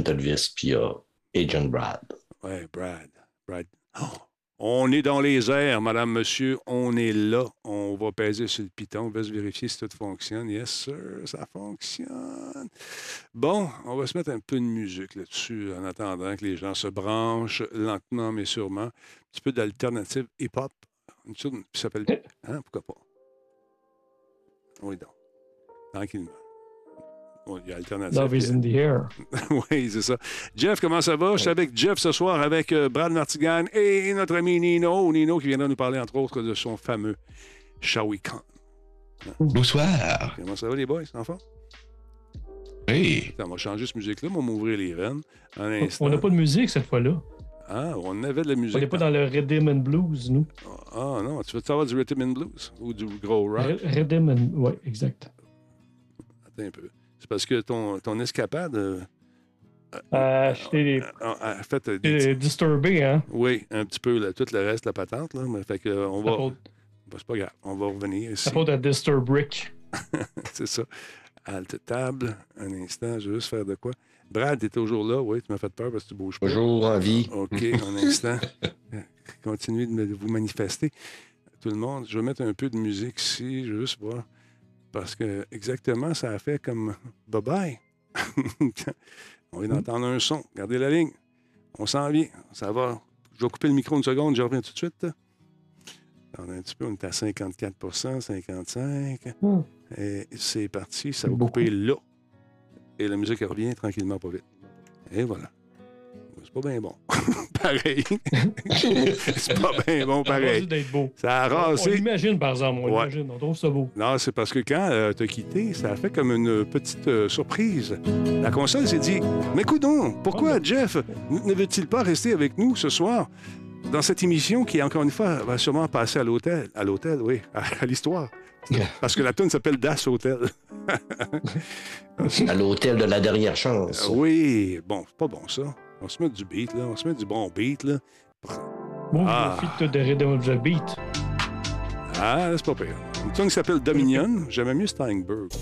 Agent Elvis, puis Agent Brad. Ouais, Brad. Brad. Oh, on est dans les airs, madame, monsieur. On est là. On va peser sur le piton. On va se vérifier si tout fonctionne. Yes, sir, ça fonctionne. Bon, on va se mettre un peu de musique là-dessus en attendant que les gens se branchent lentement mais sûrement. Un petit peu d'alternative hip-hop. Une qui s'appelle. Hein, pourquoi pas? Oui, donc. Tranquillement. Il y a alternative. Love is in the air. oui, c'est ça. Jeff, comment ça va? Je suis avec Jeff ce soir avec euh, Brad Martigan et notre ami Nino. Nino qui viendra nous parler, entre autres, de son fameux Shawi Khan. Bonsoir. Comment ça va, les boys, enfants? Oui. Attends, on va changer cette musique-là, on va m'ouvrir les veines. Un instant. On n'a pas de musique cette fois-là. Ah, on avait de la musique. On n'est pas dans le Rhythm and Blues, nous. Ah non, tu veux savoir du Rhythm and Blues ou du Gros Rock? Rhythm and... Oui, exact. Attends un peu. C'est parce que ton, ton escapade euh, Euh, J'étais a, a fait... euh, j'étais disturbé, hein? Oui, un petit peu, là, tout le reste, la patente. Là, mais fait que, euh, on va... faute, Bah, c'est pas grave, on va revenir ici. ça faute à Disturb Rick. C'est ça. Halte table, un instant, je veux juste faire de quoi. Brad, t'es toujours là, oui, tu m'as fait peur parce que tu bouges pas. Toujours en vie. OK, un instant. Continuez de vous manifester. Tout le monde, je vais mettre un peu de musique ici, je veux juste voir. Parce que exactement, ça a fait comme bye-bye. On vient d'entendre un son. Regardez la ligne. On s'en vient. Ça va. Je vais couper le micro une seconde, je reviens tout de suite. Attendez un petit peu, on est à 54% 55 Hmm. Et c'est parti, ça va Beaucoup. couper là. Et la musique revient tranquillement, pas vite. Et voilà. C'est pas bien bon. pareil. c'est pas bien bon, pareil. rendu d'être beau. Ça a On rasé. l'imagine, par exemple. On Ouais. l'imagine. On trouve ça beau. Non, c'est parce que quand euh, t'as quitté, ça a fait comme une petite euh, surprise. La console s'est dit Mais coudon, pourquoi Ah, mais- Jeff ne veut-il pas rester avec nous ce soir? Dans cette émission qui, encore une fois, va sûrement passer à l'hôtel À l'hôtel, oui, à, à l'histoire. Parce que la tune s'appelle Das Hotel. À l'hôtel de la dernière chance. oui, bon, c'est pas bon ça. On se met du beat, là. On se met du bon beat, là. Move Ah. your feet to the the beat. Ah, c'est pas pire. Une tune qui s'appelle Dominion. J'aimais mieux Steinberg.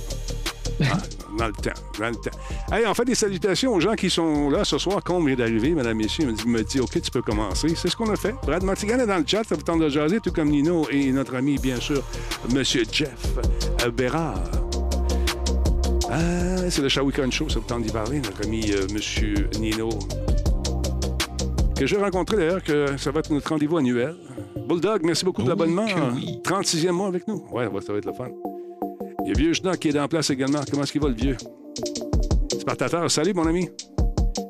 Ah, dans le temps, dans le temps. Hey, on fait des salutations aux gens qui sont là ce soir. Combe vient d'arriver, mesdames, messieurs. Il me dit, me dit, OK, tu peux commencer. C'est ce qu'on a fait. Brad Martigan est dans le chat. Ça vous tente de jaser, tout comme Nino et notre ami, bien sûr, Monsieur Jeff Bérard. Ah, c'est le Shawikan Show. Ça vous tente d'y parler, notre ami euh, Monsieur Nino. Que j'ai rencontré d'ailleurs, que ça va être notre rendez-vous annuel. Bulldog, merci beaucoup de l'abonnement. que oui. 36e mois avec nous. Ouais, ça va être le fun. Il y a Vieux Schnock qui est en place également. Comment est-ce qu'il va, le vieux? Spartateur, salut, mon ami.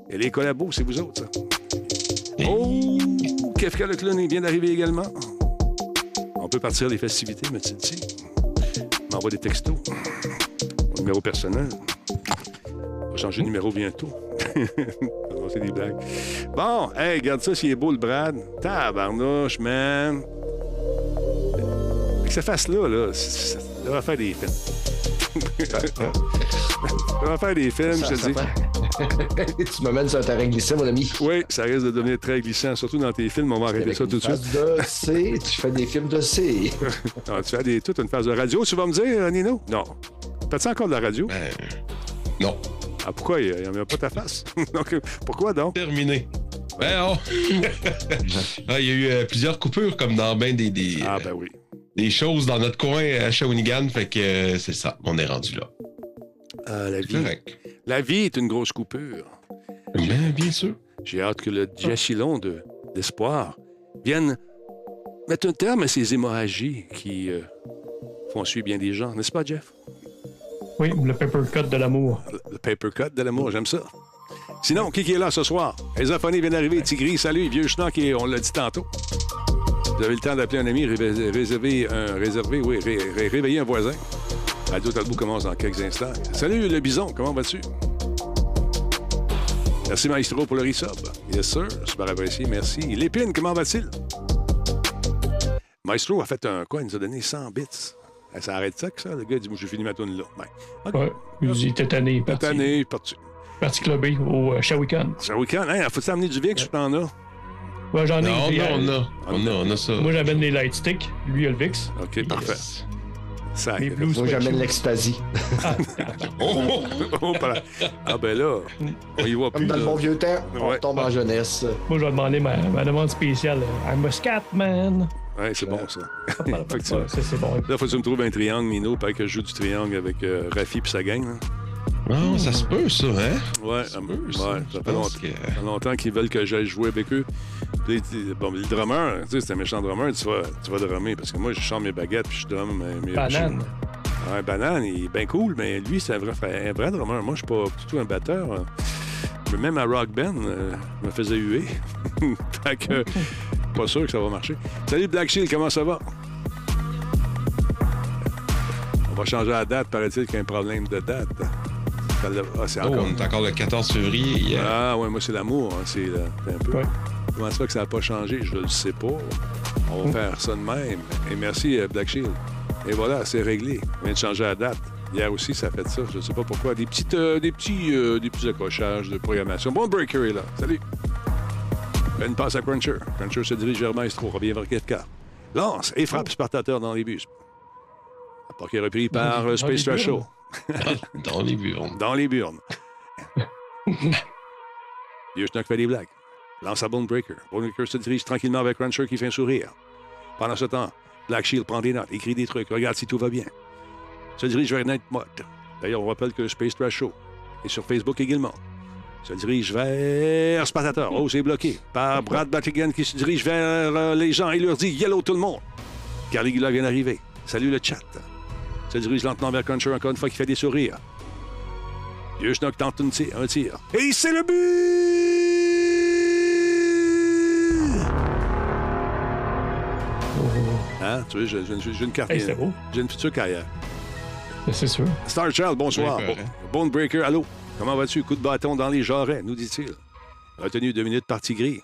Et les collabos, c'est vous autres, ça. Oh! Kefka le clown vient d'arriver également. On peut partir des festivités, me dit M'envoie des textos. Mon numéro personnel. On va changer de numéro bientôt. C'est des blagues. Bon, hey, regarde ça, s'il est beau, le Brad. Tabarnouche, man. Avec sa face-là, là, c- ça va faire des films. ça va faire des films, Ça- je te ça dis. fait- tu m'amènes sur un terrain glissant, mon ami. Oui, ça risque de devenir très glissant, surtout dans tes films. On va arrêter ça tout de suite. face de C, tu fais des films de C. Ah, tu fais des, toute une phase de radio, tu vas me dire, euh, Nino? Non. Fais-tu encore de la radio? Ben, non. Ah, pourquoi? Il n'y a, pas ta face. donc, euh, pourquoi donc? Terminé. Ben, oh. Ah, Il y a eu euh, plusieurs coupures, comme dans bien des, des, Ah, euh, ben oui. des choses dans notre coin à Shawinigan. Fait que euh, c'est ça, on est rendu là. Euh, la, vie, correct. la vie est une grosse coupure. Ben, bien sûr. J'ai hâte que le diachylon de, d'espoir vienne mettre un terme à ces hémorragies qui euh, font suivre bien des gens, n'est-ce pas, Jeff? Oui, le paper cut de l'amour. Le, paper cut de l'amour, j'aime ça. Sinon, qui, est là ce soir? Elisaphonie vient d'arriver, Tigri, salut, vieux schnock, on l'a dit tantôt. Vous avez le temps d'appeler un ami, ré- réserver un, réserver, oui, ré- réveiller un voisin. Radio Talbot commence dans quelques instants. Salut, le bison, comment vas-tu? Merci, Maestro, pour le resub. Yes, sir, super apprécié, merci. Lépine, comment va-t-il? Maestro a fait un quoi? Il nous a donné 100 bits. Eh, Ça arrête ça que ça? Le gars dit, moi, j'ai fini ma tourne là. Ben, OK. Ouais. Il tanné. il est Cette Parti, année, parti. parti clubber au euh, Shawikan. Week-end. Hein, faut-tu amener du VIX, je t'en as? Ouais, j'en ai. Non, non, a- on a. On a, on a ça. Moi, j'amène les light sticks. Lui, il a le VIX. OK, parfait. Sac. Mes blues Moi, j'amène l'extasie. Ah, Oh! Oh, voilà. Ah, ben là, on y voit Comme plus. dans le bon vieux temps, on Ouais. tombe en jeunesse. Moi, je vais demander ma, ma demande spéciale. I'm a Scatman. Ouais, c'est bon, ça. Là, faut que tu me trouves un triangle, Mino, pas que je joue du triangle avec euh, Rafi puis sa gang. là. Non, ça se peut, ça, hein? Ouais, Ça se peut, ouais, ça. fait longtemps, que- ça fait longtemps qu'ils veulent que j'aille jouer avec eux. Puis, bon, le drummer, tu sais, c'est un méchant drummer, tu vas, tu vas drummer. Parce que moi, je chante mes baguettes puis je drum mes, mes Banane. Ouais, banane, il est bien cool, mais lui, c'est un vrai, un vrai drummer. Moi, je suis pas du tout un batteur. hein. Mais Même à Rock Band, euh, je me faisait huer. fait que, pas sûr que ça va marcher. Salut Black Shield, comment ça va? On va changer la date, paraît-il qu'il y a un problème de date. Ah, c'est Oh, encore. on est encore le 14 février. hier. Ah, ouais, moi, c'est l'amour. hein, C'est là, c'est un peu. Ouais. Comment ça que ça n'a pas changé? Je ne le sais pas. On va faire ça de même. Et merci, euh, Black Shield. Et voilà, c'est réglé. On vient de changer la date. Hier aussi, ça a fait ça. Je ne sais pas pourquoi. Des, petites, euh, des, petits, euh, des petits accrochages de programmation. Bon, Breaker est là. Salut. Une passe à Cruncher. Cruncher se dirige vers Maestro. Revient vers Ketka. Lance et frappe Spartateur dans les bus. Pas qui est repris par Dans euh, Space. Show. Dans les burnes. Dans les burnes. Vieux schnock fait des blagues. Lance à Bone Breaker. Bone Breaker se dirige tranquillement avec Cruncher qui fait un sourire. Pendant ce temps, Black Shield prend des notes, écrit des trucs, regarde si tout va bien. Se dirige vers Night Mode. D'ailleurs, on rappelle que Space Trash Show est sur Facebook également. Se dirige vers Spartateur. Oh, c'est bloqué. Par Brad Battigan qui se dirige vers euh, les gens et leur dit Yellow tout le monde. Caligula vient d'arriver. Salut le chat. Se dirige lentement vers Cruncher encore une fois qui fait des sourires. Vieux Schnock tente une tir- un tir. Et c'est le but! Hein? Tu vois, j'ai j'ai- j'ai une carte. Hey, c'était beau. J'ai une future carrière. C'est sûr. Star Child, bonsoir. Oui, Bon, correct. Bone Breaker, allô? Comment vas-tu? Coup de bâton dans les jarrets, nous dit-il. Retenu deux minutes par Tigri.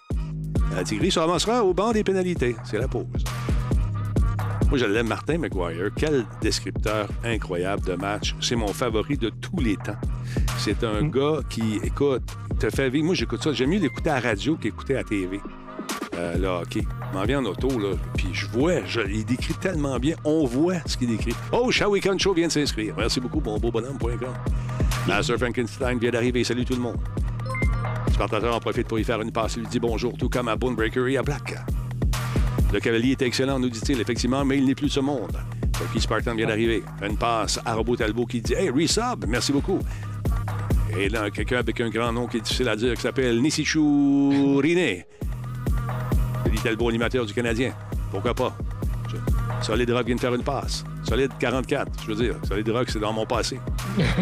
La Tigri se ramassera au banc des pénalités. C'est la pause. Moi, je l'aime, Martin McGuire. Quel descripteur incroyable de match. C'est mon favori de tous les temps. C'est un gars qui, écoute, te fait vivre. Moi, j'écoute ça. J'aime mieux l'écouter à la radio qu'écouter à la TV. Euh, le m'en viens en auto, là, puis je vois, il décrit tellement bien, on voit ce qu'il décrit. Oh, Shawikan Show vient de s'inscrire. Merci beaucoup, bon beau bonhomme.com. Master Frankenstein vient d'arriver. Salut tout le monde. Spartateur en profite pour y faire une passe. Il lui dit bonjour, tout comme à Bonebreaker et à Black. Le cavalier est excellent, nous dit-il, effectivement, mais il n'est plus de ce monde. Bucky Spartan vient d'arriver? Une passe à Robot Talbot qui dit Hey, resub, merci beaucoup. Et là, quelqu'un avec un grand nom qui est difficile à dire, qui s'appelle Nisichu Rine. Talbot, animateur du Canadien. Pourquoi pas? Je- Solid Rock vient de faire une passe. Solid 44, je veux dire. Solid Rock, c'est dans mon passé.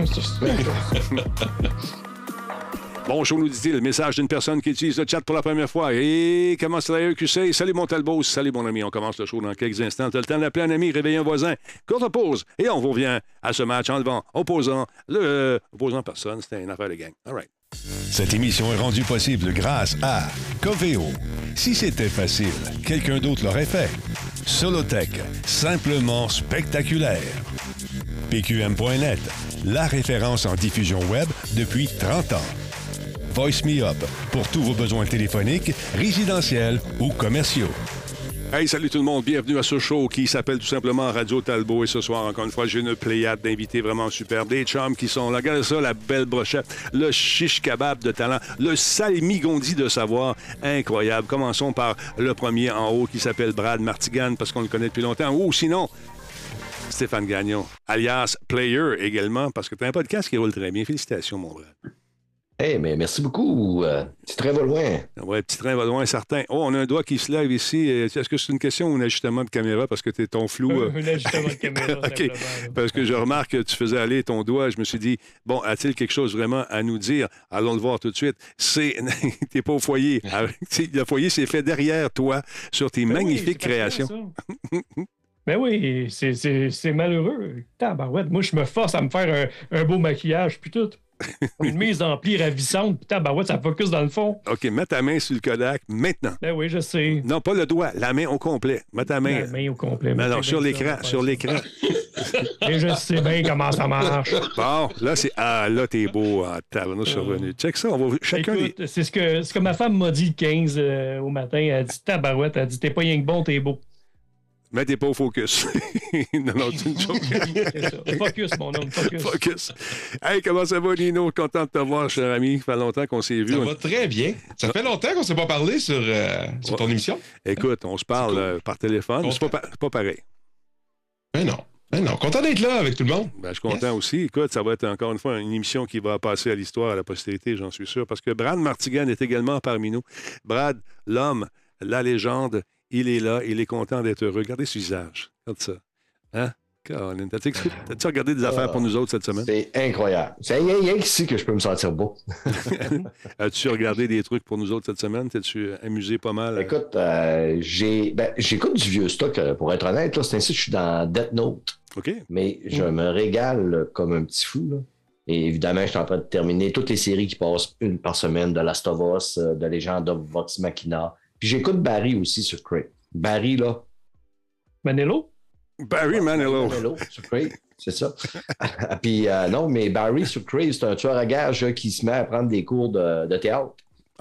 Bon show, nous dit-il. Message d'une personne qui utilise le chat pour la première fois. Et comment ça va, QC? Salut mon Talbot. Salut mon ami. On commence le show dans quelques instants. T'as le temps d'appeler un ami, réveiller un voisin. Courte pause. Et on revient à ce match en levant, opposant, le, euh, opposant personne. C'était une affaire de gang. All right. Cette émission est rendue possible grâce à Coveo. Si c'était facile, quelqu'un d'autre l'aurait fait. Solotech, simplement spectaculaire. PQM.net, la référence en diffusion web depuis 30 ans. Voice Me Up, pour tous vos besoins téléphoniques, résidentiels ou commerciaux. Hey, salut tout le monde. Bienvenue à ce show qui s'appelle tout simplement Radio Talbot. Et ce soir, encore une fois, j'ai une pléiade d'invités vraiment superbes. Des chums qui sont là. Regardez ça, la belle brochette, le shish kebab de talent, le salmigondi de savoir. Incroyable. Commençons par le premier en haut qui s'appelle Brad Martigan parce qu'on le connaît depuis longtemps. Ou sinon, Stéphane Gagnon, alias Player également, parce que tu as un podcast qui roule très bien. Félicitations, mon Brad. Hey, mais merci beaucoup. Euh, tu très va loin. Ouais, petit train va loin, certain. Oh, on a un doigt qui se lève ici. Euh, Est-ce que c'est une question ou un ajustement de caméra? Parce que t'es ton flou? euh, Un ajustement de caméra, OK. Parce que je remarque que tu faisais aller ton doigt. Je me suis dit, bon, a-t-il quelque chose vraiment à nous dire? Allons le voir tout de suite. C'est. T'es pas au foyer. Ah, Le foyer s'est fait derrière toi sur tes Ben oui, magnifiques créations. Ben oui, c'est- c'est c'est malheureux. Tabarouette, moi, je me force à me faire un, un beau maquillage, puis tout. Une mise en pli ravissante, puis tabarouette, ça focus dans le fond. OK, mets ta main sur le Kodak maintenant. Ben oui, je sais. Non, pas le doigt, la main au complet. Mets ta main. La main au complet. Mais alors, sur l'écran, sur l'écran. Et je sais bien comment ça marche. Bon, là, c'est. Ah, là, t'es beau. Ah, tabarnouche, suis revenu. Check ça, on va. Chacun. les- Écoute, c'est ce que, ce que ma femme m'a dit le 15 euh, au matin. Elle a dit Tabarouette, elle a dit T'es pas rien que bon, t'es beau. Mais t'es pas au focus. non, non, c'est une joke. C'est ça. Focus, mon homme, focus. Focus. Hey, comment ça va, Nino? Content de te voir, cher ami. Ça fait longtemps qu'on s'est vu. Ça On- va très bien. Ça fait longtemps qu'on ne s'est pas parlé sur, euh, sur ton émission. Écoute, on se parle cool. euh, par téléphone. mais C'est pas, pas pareil. Ben non. Ben non. Content d'être là avec tout le monde. Ben, je suis content aussi. Écoute, ça va être encore une fois une émission qui va passer à l'histoire, à la postérité, j'en suis sûr, parce que Brad Martigan est également parmi nous. Brad, l'homme, la légende, il est là, il est content d'être heureux. Regardez ce visage. Regarde ça. Hein? Colin, T'as-tu t'as-tu regardé des affaires pour nous autres cette semaine? C'est incroyable. C'est rien, qu'ici que je peux me sentir beau. As-tu regardé des trucs pour nous autres cette semaine? T'es-tu amusé pas mal? Écoute, euh, j'ai, ben, j'écoute du vieux stock, euh, pour être honnête. Là, c'est ainsi que je suis dans Death Note. OK. Mais je me régale euh, comme un petit fou. là. Et évidemment, je suis en train de terminer toutes les séries qui passent une par semaine, de Last of Us, euh, de Legend of Vox Machina. Puis j'écoute Barry aussi sur Crate. Barry, là. Manello? Barry Manilow. Hello, sur Crate, c'est ça. Puis euh, non, mais Barry sur Crate, c'est un tueur à gages euh, qui se met à prendre des cours de, de théâtre.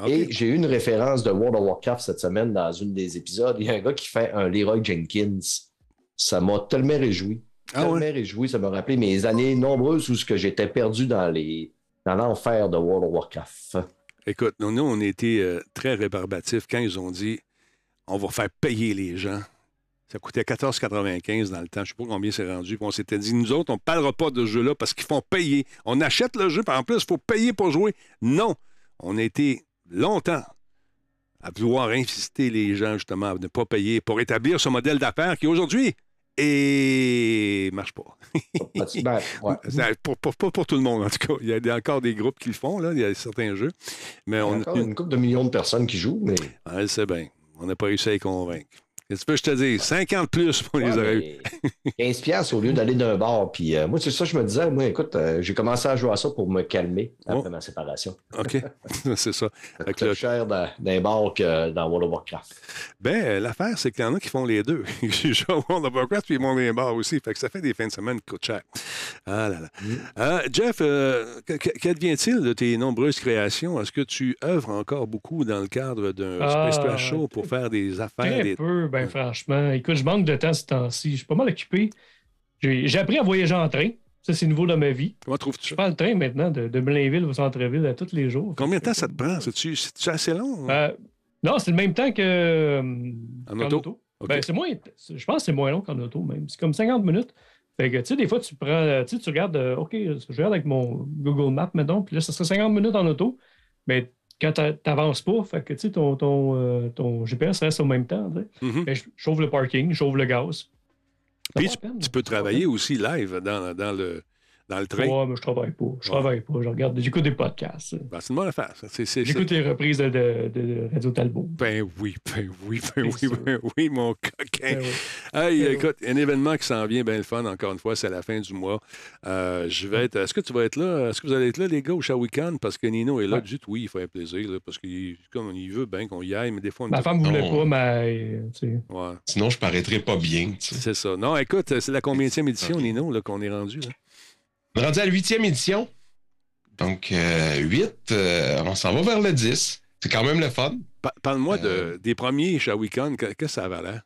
Et j'ai eu une référence de World of Warcraft cette semaine dans une des épisodes. Il y a un gars qui fait un Leroy Jenkins. Ça m'a tellement réjoui. Ah tellement ouais? réjoui. Ça m'a rappelé mes années nombreuses où ce que j'étais perdu dans les dans l'enfer de World of Warcraft. Écoute, nous, nous, on été euh, très rébarbatifs quand ils ont dit on va faire payer les gens. Ça coûtait 14,95 dans le temps. Je ne sais pas combien c'est rendu. On s'était dit, nous autres, on ne parlera pas de ce jeu-là parce qu'ils font payer. On achète le jeu, puis en plus, il faut payer pour jouer. Non. On a été longtemps à vouloir inciter les gens, justement, à ne pas payer pour établir ce modèle d'affaires qui, aujourd'hui, et marche pas. Ben, ouais. C'est pour- pour- Pas pour, tout le monde, en tout cas. Il y a encore des groupes qui le font, là. Il y a certains jeux. Mais Il y a on, encore une couple de millions de personnes qui jouent, mais. C'est bien. On n'a pas réussi à les convaincre. Qu'est-ce que je te dis? 50 plus pour les Ouais, mais 15 piastres au lieu d'aller d'un bar. Puis euh, moi, c'est ça, je me disais, moi, écoute, euh, j'ai commencé à jouer à ça pour me calmer après Oh. ma séparation. OK. c'est ça. Coûte là- cher dans, dans un bar que dans World of Warcraft. Ben, l'affaire, c'est qu'il y en a qui font les deux. Ils jouent à World of Warcraft puis ils montent les bars aussi. Fait que ça fait des fins de semaine qui coûtent cher. Ah là là. Euh, Jeff, euh, qu'advient-il de tes nombreuses créations? Est-ce que tu œuvres encore beaucoup dans le cadre d'un Ah, Space Trash Show pour faire des affaires? Très des- peu, ben franchement. Écoute, je manque de temps ce temps-ci. Je suis pas mal occupé. J'ai appris à voyager en train. Ça, c'est nouveau dans ma vie. Comment trouves-tu Je prends le train maintenant de, de Blainville au centre-ville à tous les jours. Combien de temps ça te prend? C'est-tu assez long? Euh, non, c'est le même temps que. euh, En auto? Ben, c'est moins. Je pense que c'est moins long qu'en auto, même. C'est comme 50 minutes. Fait que, tu sais, des fois, tu prends. Tu sais, tu regardes. euh, OK, je regarde avec mon Google Maps, mettons, puis là, ça serait 50 minutes en auto. Mais quand t'a- t'avances pas, fait que, tu sais, ton, ton, euh, ton GPS reste au même temps. tu je je chauffe le parking, je chauffe le gaz. Puis tu, tu peux travailler aussi live dans, dans le, dans le train? Ouais, mais je travaille pas. Je Ouais. travaille pas. Je regarde, j'écoute des podcasts. Ben, c'est une bonne affaire. ça. C'est- c'est- J'écoute les reprises de, de- de Radio Talbot. Ben oui, ben oui, ben oui, ben oui, mon coquin. Ben oui. Hey, Ben écoute, un événement qui s'en vient bien le fun, encore une fois, c'est à la fin du mois. Euh, je vais être. Est-ce que tu vas être là? Est-ce que vous allez être là, les gars, au Shawikan? Parce que Nino est là. Ouais. Du tout, oui, il fait plaisir, là, parce qu'il comme, il veut bien qu'on y aille, mais des fois, on Ma femme voulait Non. pas, mais. euh, tu sais. Ouais, Sinon, je paraîtrais pas bien. tu sais. c'est ça. Non, écoute, c'est la combienième édition, Nino, là, qu'on est rendu? Là? On est rendu à la huitième édition. Donc, euh, 8, on s'en va vers le 10. C'est quand même le fun. Pa- Parle-moi Euh. de, des premiers Shawikan. Qu'est-ce que ça avait l'air?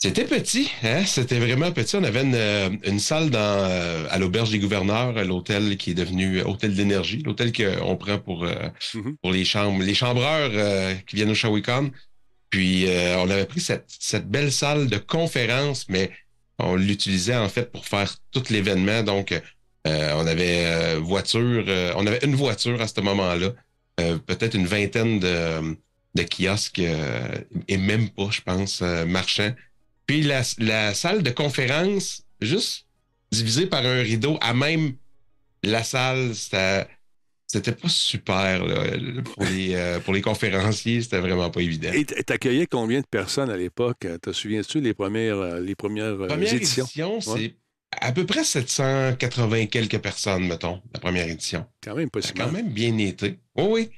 C'était petit, hein? C'était vraiment petit. On avait une, euh, une salle dans, euh, à l'auberge des gouverneurs, l'hôtel qui est devenu hôtel d'énergie, l'hôtel qu'on prend pour, euh, Mhm. pour les chambres, les chambreurs euh, qui viennent au Shawicon. Puis euh, on avait pris cette, cette belle salle de conférence, mais on l'utilisait en fait pour faire tout l'événement. Donc, euh, on avait euh, voiture, euh, on avait une voiture à ce moment-là, peut-être une vingtaine de, kiosques et même pas, je pense, marchands. Puis la, la salle de conférence, juste divisée par un rideau à même la salle, c'était c'était pas super là, pour, les, euh, pour les conférenciers, c'était vraiment pas évident. Et t'accueillais combien de personnes à l'époque? Te souviens-tu les premières, euh, les premières euh, Première éditions? édition, c'est Ouais. à peu près 780 quelques personnes, mettons, la première édition. Quand même a quand même bien été. Oui, oui.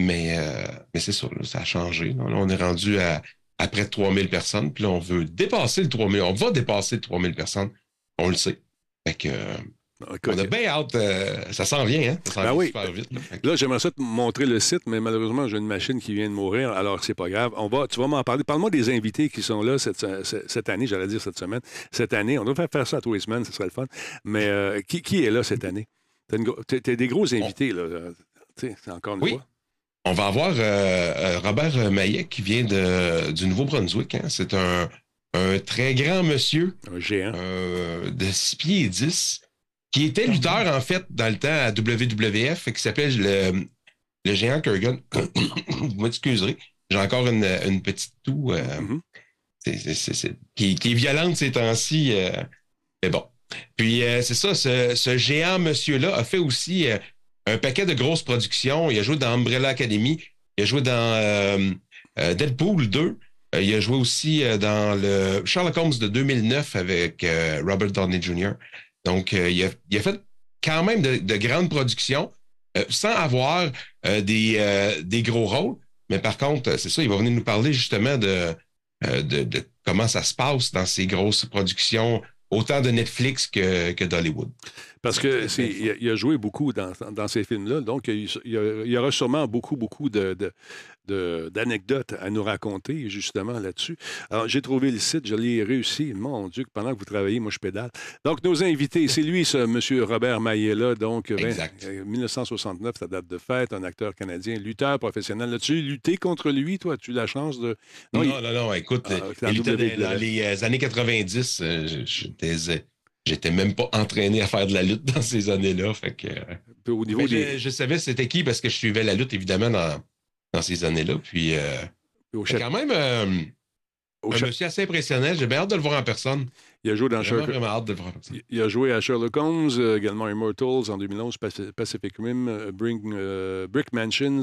Mais, euh, mais c'est ça, là, ça a changé. Là, Là, on est rendu à, à près de 3000 personnes. Puis là, on veut dépasser le 3000. On va dépasser le 3000 personnes. On le sait. Fait que, Écoute, On a bien hâte. euh, ça s'en vient, hein? Ça s'en Ben vient oui. super vite. là. J'aimerais ça te montrer le site, mais malheureusement, j'ai une machine qui vient de mourir, alors c'est pas grave. On va, tu vas m'en parler. Parle-moi des invités qui sont là cette, cette- année, j'allais dire cette semaine. Cette année, on devrait faire ça à tous les semaines, ce serait le fun. Mais euh, qui, qui est là cette année? T'as des gros invités, là. euh, Tu sais, c'est encore une Oui. fois. On va avoir euh, Robert Maillet qui vient de, du Nouveau-Brunswick. hein. C'est un, un très grand monsieur Un géant. de 6 pieds et 10 qui était lutteur, en fait, dans le temps à WWF et qui s'appelait le, le géant Kurgan. Vous m'excuserez. J'ai encore une, une petite toux euh, Mhm. c'est- qui, qui est violente ces temps-ci. euh, mais bon. Puis euh, c'est ça, ce, ce géant monsieur-là a fait aussi un paquet de grosses productions. Il a joué dans Umbrella Academy, il a joué dans Deadpool 2, euh, il a joué aussi dans le Sherlock Holmes de 2009 avec Robert Downey Jr. Donc, euh, il, a, fait quand même de, de grandes productions euh, sans avoir euh, des, euh, des gros rôles. Mais par contre, c'est ça, il va venir nous parler justement de, de, de comment ça se passe dans ces grosses productions, autant de Netflix que, que d'Hollywood. Parce que c'est, il, a, joué beaucoup dans, dans ces films-là, donc il, il y aura sûrement beaucoup, beaucoup de- d'anecdotes à nous raconter justement là-dessus. Alors, j'ai trouvé le site, je l'ai réussi. Mon Dieu, pendant que vous travaillez, moi, je pédale. Donc, nos invités, c'est lui, ce monsieur Robert Maillet-là, donc vingt- Exact. euh, 1969, sa date de fête, un acteur canadien, lutteur professionnel. As-tu lutté contre lui, toi? As-tu eu la chance de... Non, il- non, non, écoute, Ah, il dans, dans les euh, années 90, euh, je- j'étais, euh, j'étais même pas entraîné à faire de la lutte dans ces années-là. Fait que, euh, au niveau des... je, je savais c'était qui parce que je suivais la lutte, évidemment, dans, dans ces années-là. Puis, euh, au quand même euh, au un monsieur assez impressionnant. J'ai bien hâte de le voir en personne. Il a joué dans Sherlock- hâte de voir. Il a joué à Sherlock Holmes, euh, également Immortals en 2011, Paci- Pacific Rim, euh, Bring, euh, Brick Mansions,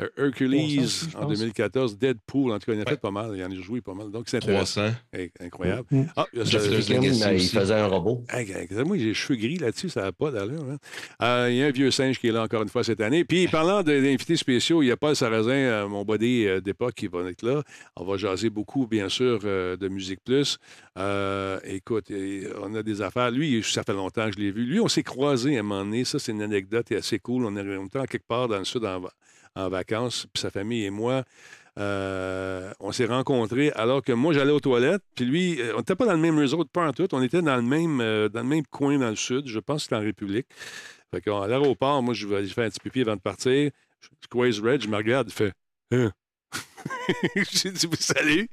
euh, Hercules Oh, aussi, en pense. 2014, Deadpool, en tout cas, il en a Ouais. fait pas mal, il en a joué pas mal, donc c'est intéressant. 300. Hey, incroyable. Mm. Ah, il y a ça- euh, il faisait un robot. Moi, j'ai les cheveux gris là-dessus, ça n'a pas d'allure. hein. Euh, il y a un vieux singe qui est là encore une fois cette année. Puis, parlant d'invités spéciaux, il y a Paul Sarrazin, euh, mon body euh, d'époque, qui va être là. On va jaser beaucoup, bien sûr, euh, de Musique Plus. Euh, écoute, on a des affaires. Lui, ça fait longtemps que je l'ai vu. Lui, on s'est croisés à un moment donné. Ça, c'est une anecdote et assez cool. On est on était en quelque part dans le sud en, va- en vacances, puis sa famille et moi. euh, on s'est rencontrés alors que moi, j'allais aux toilettes, puis lui, euh, on n'était pas dans le même resort, pas en tout. On était dans le même, euh, dans le même coin dans le sud. Je pense que c'était en République. Fait qu'à l'aéroport, moi, je vais aller faire un petit pipi avant de partir. Je squeeze Red, je me regarde, il fait Hein? J'ai dit salut.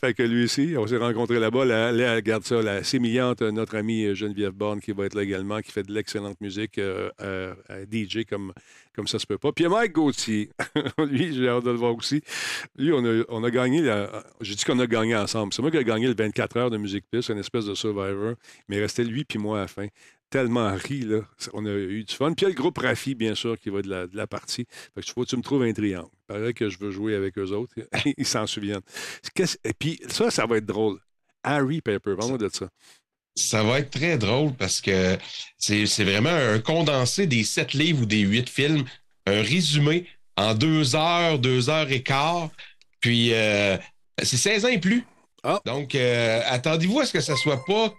Fait que lui aussi, on s'est rencontrés là-bas. Là, regarde ça, la sémillante, notre amie euh, Geneviève Borne qui va être là également, qui fait de l'excellente musique euh, euh, DJ comme, comme ça se peut pas. Puis Mike Gauthier. lui, j'ai hâte de le voir aussi. Lui, on a, on a gagné. J'ai dit qu'on a gagné ensemble. C'est moi qui ai gagné le 24 heures de Musique Plus, une espèce de Survivor. Mais restait lui puis moi à la fin. Tellement ri, là. On a eu du fun. Puis il y a le groupe Rafi, bien sûr, qui va de la, de la partie. Fait que faut que tu me trouves un triangle. Il paraît que je veux jouer avec eux autres. Ils s'en souviennent. Et puis, ça, ça va être drôle. Harry Pepper, parle-moi de ça. Ça va être très drôle parce que c'est c'est vraiment un condensé des sept livres ou des huit films, un résumé en deux heures, deux heures et quart. Puis euh, c'est 16 ans et plus. Ah. Donc, euh, attendez-vous à ce que ça soit pas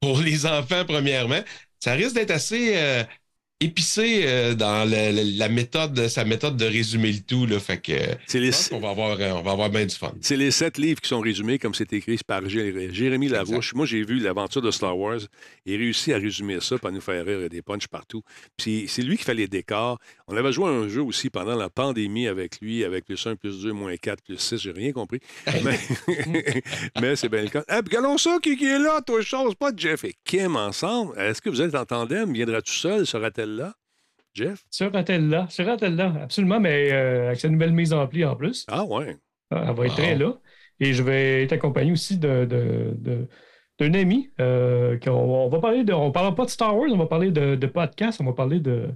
pour les enfants, premièrement. Ça risque d'être assez euh, épicé euh, dans le- le- la méthode, sa méthode de résumer le tout. Là, fait que euh, C'est les, pense qu'on va avoir, euh, on va avoir bien du fun. c'est les sept livres qui sont résumés, comme c'est écrit par Jé- Jérémy Larouche. Moi, j'ai vu l'aventure de Star Wars. Il réussit à résumer ça, pour nous faire rire, il y a des punchs partout. Puis c'est lui qui fait les décors. On avait joué à un jeu aussi pendant la pandémie avec lui, avec plus 1, plus 2, moins 4, plus 6. J'ai rien compris. Mais, mais c'est bien le cas. Eh, puis ça, qui, qui est là, toi, chose, pas Jeff et Kim ensemble. Est-ce que vous êtes en tandem? Viendras-tu seul? Sera-t-elle là? Jeff? Sera-t-elle là? Sera-t-elle là? Absolument, mais euh, avec sa nouvelle mise en pli en plus. Ah ouais. Ah, Elle va être Wow. très là. Et je vais être accompagné aussi de, de- de- d'un ami. euh, on va parler de. On ne parlera pas de Star Wars, on va parler de, de podcast, on va parler de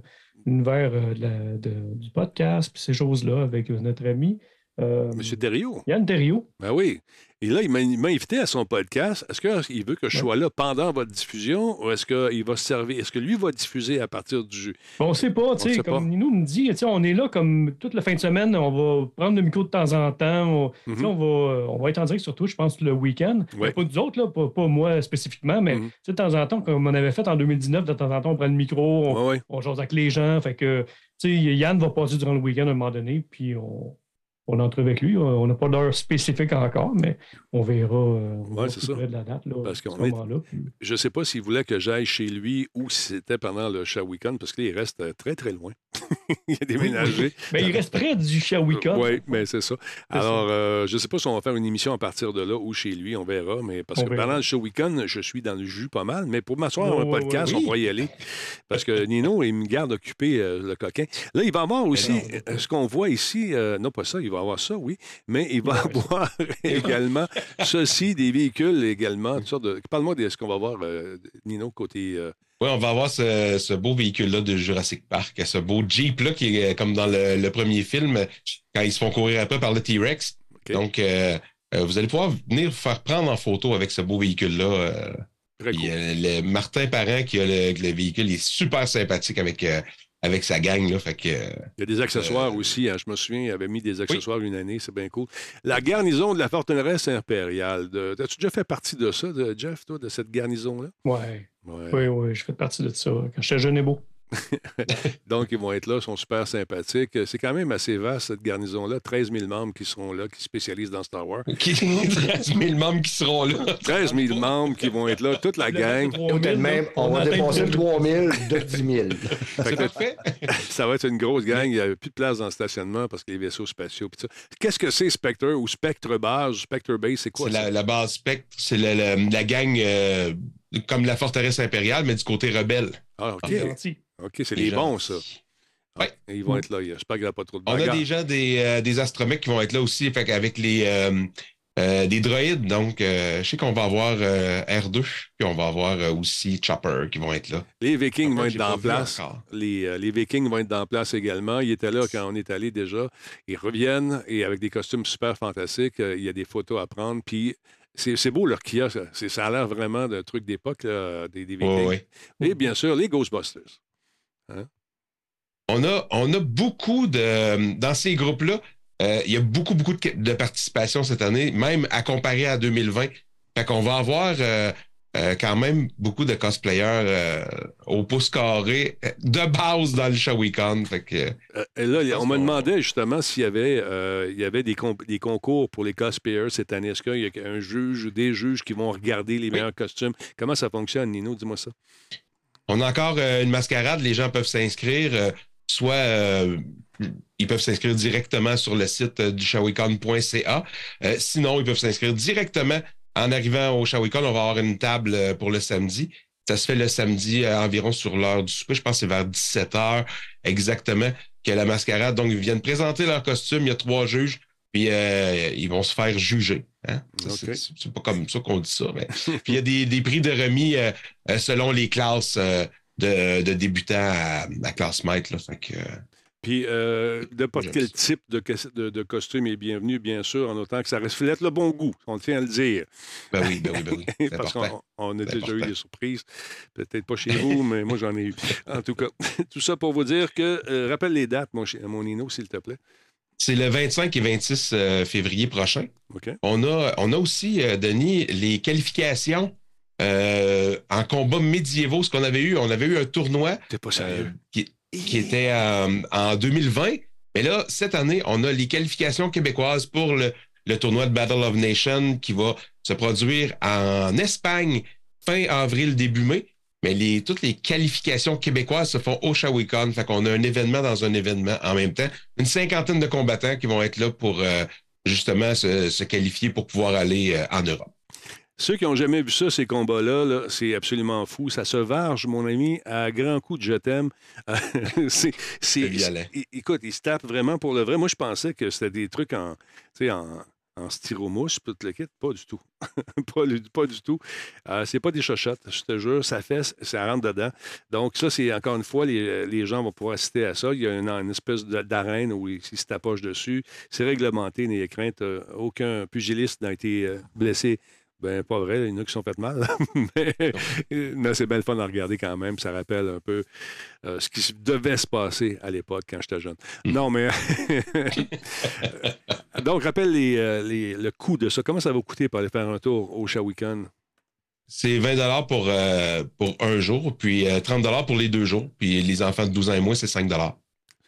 l'univers euh, du podcast, puis ces choses-là avec notre ami Euh, Monsieur Thériault. Yann Thériault. Ben oui. Et là, il m'a invité à son podcast. Est-ce qu'il veut que je sois là pendant votre diffusion ou est-ce qu'il va se servir? Est-ce que lui va diffuser à partir du. On ne sait pas, tu sais, comme. Nino me dit, tu sais, on est là comme toute la fin de semaine, on va prendre le micro de temps en temps, on, Mhm. on, va, on va être en direct sur Twitch, je pense, le week-end. Ouais. Pas nous autres, là, pas, pas moi spécifiquement, mais Mhm. de temps en temps, comme on avait fait en 2019, de temps en temps, on prend le micro, on, Ouais, ouais. on jase avec les gens, fait que, tu sais, Yann va passer durant le week-end à un moment donné, puis on, on entre avec lui. On n'a pas d'heure spécifique encore, mais on verra, euh, verra c'est ça. de la date, là, Parce qu'on est- Je ne sais pas s'il voulait que j'aille chez lui ou si c'était pendant le Shawicon, parce qu'il reste euh, très, très loin. il a déménagé. Mais il reste près du Shawicon. Oui, mais c'est ça. Alors, euh, je ne sais pas si on va faire une émission à partir de là ou chez lui, on verra. Mais parce On que verra. pendant le show week-end, je suis dans le jus pas mal. Mais pour m'asseoir à un podcast, on pourrait y aller. Parce que Nino, il me garde occupé, euh, le coquin. Là, il va avoir aussi euh, ce qu'on voit ici. euh, non, pas ça, il va avoir ça, oui. Mais il va avoir également ceci, des véhicules également. toutes sortes de- Parle-moi de ce qu'on va voir, euh, Nino, côté. Oui, on va avoir ce, ce beau véhicule-là de Jurassic Park, ce beau Jeep-là qui est euh, comme dans le, le premier film, quand ils se font courir après par le T-Rex. Donc, euh, euh, vous allez pouvoir venir vous faire prendre en photo avec ce beau véhicule-là. euh, très puis, cool. euh, le Martin Parent qui a le, le véhicule il est super sympathique avec, euh, avec sa gang. Là, fait que, euh, Il y a des accessoires Euh, aussi. hein. Je me souviens, il avait mis des accessoires une année. C'est bien cool. La garnison de la forteresse impériale. De... As-tu déjà fait partie de ça, de Jeff, toi, de cette garnison-là? Ouais. Ouais. Oui, oui, je fais partie de ça quand j'étais jeune et beau. Donc, ils vont être là, ils sont super sympathiques. C'est quand même assez vaste, cette garnison-là. 13 000 membres qui seront là, qui se spécialisent dans Star Wars. qui 13 000 membres qui seront là. 13 000 membres qui vont être là, toute la gang. Peut-être même, on va dépasser le 3000 de 10 000. C'est parfait. Ça va être une grosse gang. Il n'y a plus de place dans le stationnement parce que les vaisseaux spatiaux. Qu'est-ce que c'est Spectre ou Spectre Base, Spectre Base? C'est quoi la, la base Spectre, c'est la, la- la gang euh, comme la forteresse impériale, mais du côté rebelle. Ah, OK. Gentil. OK, c'est les bons, ça. Ouais. Et Ils vont être là. J'espère qu'il n'y aura pas trop de On a bagarres. des gens, des, euh, des astromèques qui vont être là aussi, fait avec les euh, euh, des droïdes. Donc, euh, je sais qu'on va avoir euh, R2, puis on va avoir euh, aussi Chopper qui vont être là. Les Vikings Chopper, vont être dans place. Les, euh, les Vikings vont être dans place également. Ils étaient là quand on est allé déjà. Ils reviennent et avec des costumes super fantastiques. Euh, Il y a des photos à prendre. Puis c'est beau leur kiosque. C'est- Ça a l'air vraiment d'un truc d'époque, des, des ouais. Et bien sûr, les Ghostbusters. On a, on a beaucoup de. Dans ces groupes-là, euh, il y a beaucoup, beaucoup de, de participation cette année, même à comparer à 2020. Fait qu'on va avoir euh, euh, quand même beaucoup de cosplayers euh, au pouce carré de base dans le Shawicon. Fait que. Euh, et là, on me demandait justement s'il y avait, euh, il y avait des, concours pour les cosplayers cette année. Est-ce qu'il y a un juge ou des juges qui vont regarder les meilleurs costumes? Comment ça fonctionne, Nino? Dis-moi ça. On a encore une mascarade, les gens peuvent s'inscrire, soit ils peuvent s'inscrire directement sur le site du shawicon.ca. Sinon, ils peuvent s'inscrire directement en arrivant au Shawicon. On va avoir une table euh, pour le samedi. Ça se fait le samedi euh, environ sur l'heure du souper. Je pense que c'est vers 17 heures exactement que la mascarade. Donc, ils viennent présenter leur costume. Il y a trois juges. Puis euh, ils vont se faire juger. hein. C'est pas comme ça qu'on dit ça. Mais... Puis il y a des, des prix de remis euh, euh, selon les classes euh, de, de débutants à, à classe maître. Là. Fait que, Puis, euh, n'importe quel type de, cos- de- de costume est bienvenu, bien sûr, en autant que ça reflète le bon goût. On tient à le dire. ben oui, ben oui, ben oui. Parce qu'on on a déjà eu des surprises. Peut-être pas chez vous, mais moi, j'en ai eu. En tout cas, tout ça pour vous dire que, euh, rappelle les dates, mon, mon Nino, s'il te plaît. C'est le 25 et 26 euh, février prochain. On a, on a aussi, euh, Denis, les qualifications euh, en combat médiévaux. Ce qu'on avait eu, on avait eu un tournoi T'es pas euh, sérieux? qui, qui était euh, en 2020. Mais là, cette année, on a les qualifications québécoises pour le, tournoi de Battle of Nations qui va se produire en Espagne fin avril, début mai. Mais toutes les qualifications québécoises se font au Shawicon. Fait qu'on a un événement dans un événement en même temps. Une cinquantaine de combattants qui vont être là pour euh, justement se, se qualifier pour pouvoir aller euh, en Europe. Ceux qui n'ont jamais vu ça, ces combats-là, là, c'est absolument fou. Ça se varge, mon ami, à grands coups de je t'aime. c'est, c'est- violent. écoute, ils se tapent vraiment pour le vrai. Moi, je pensais que c'était des trucs en, tu sais, en, en styromousse, tout le kit. Pas du tout. pas, du- pas du tout. Euh, c'est pas des chochottes, je te jure. Ça fait, ça rentre dedans. Donc, ça, c'est encore une fois, les, les gens vont pouvoir assister à ça. Il y a une, une espèce d'arène où ils ils se tapochent dessus. C'est réglementé, n'ayez crainte. Euh, aucun pugiliste n'a été euh, blessé. Ben, pas vrai, il y en a qui sont fait mal. mais mais c'est bien fun à regarder quand même. Ça rappelle un peu euh, ce qui devait se passer à l'époque quand j'étais jeune. Non, mais. Donc, rappelle les, euh, les- le coût de ça. Comment ça va coûter pour aller faire un tour au Shawikan? C'est 20 pour, euh, pour un jour, puis euh, 30 pour les deux jours. Puis les enfants de 12 ans et moins, c'est 5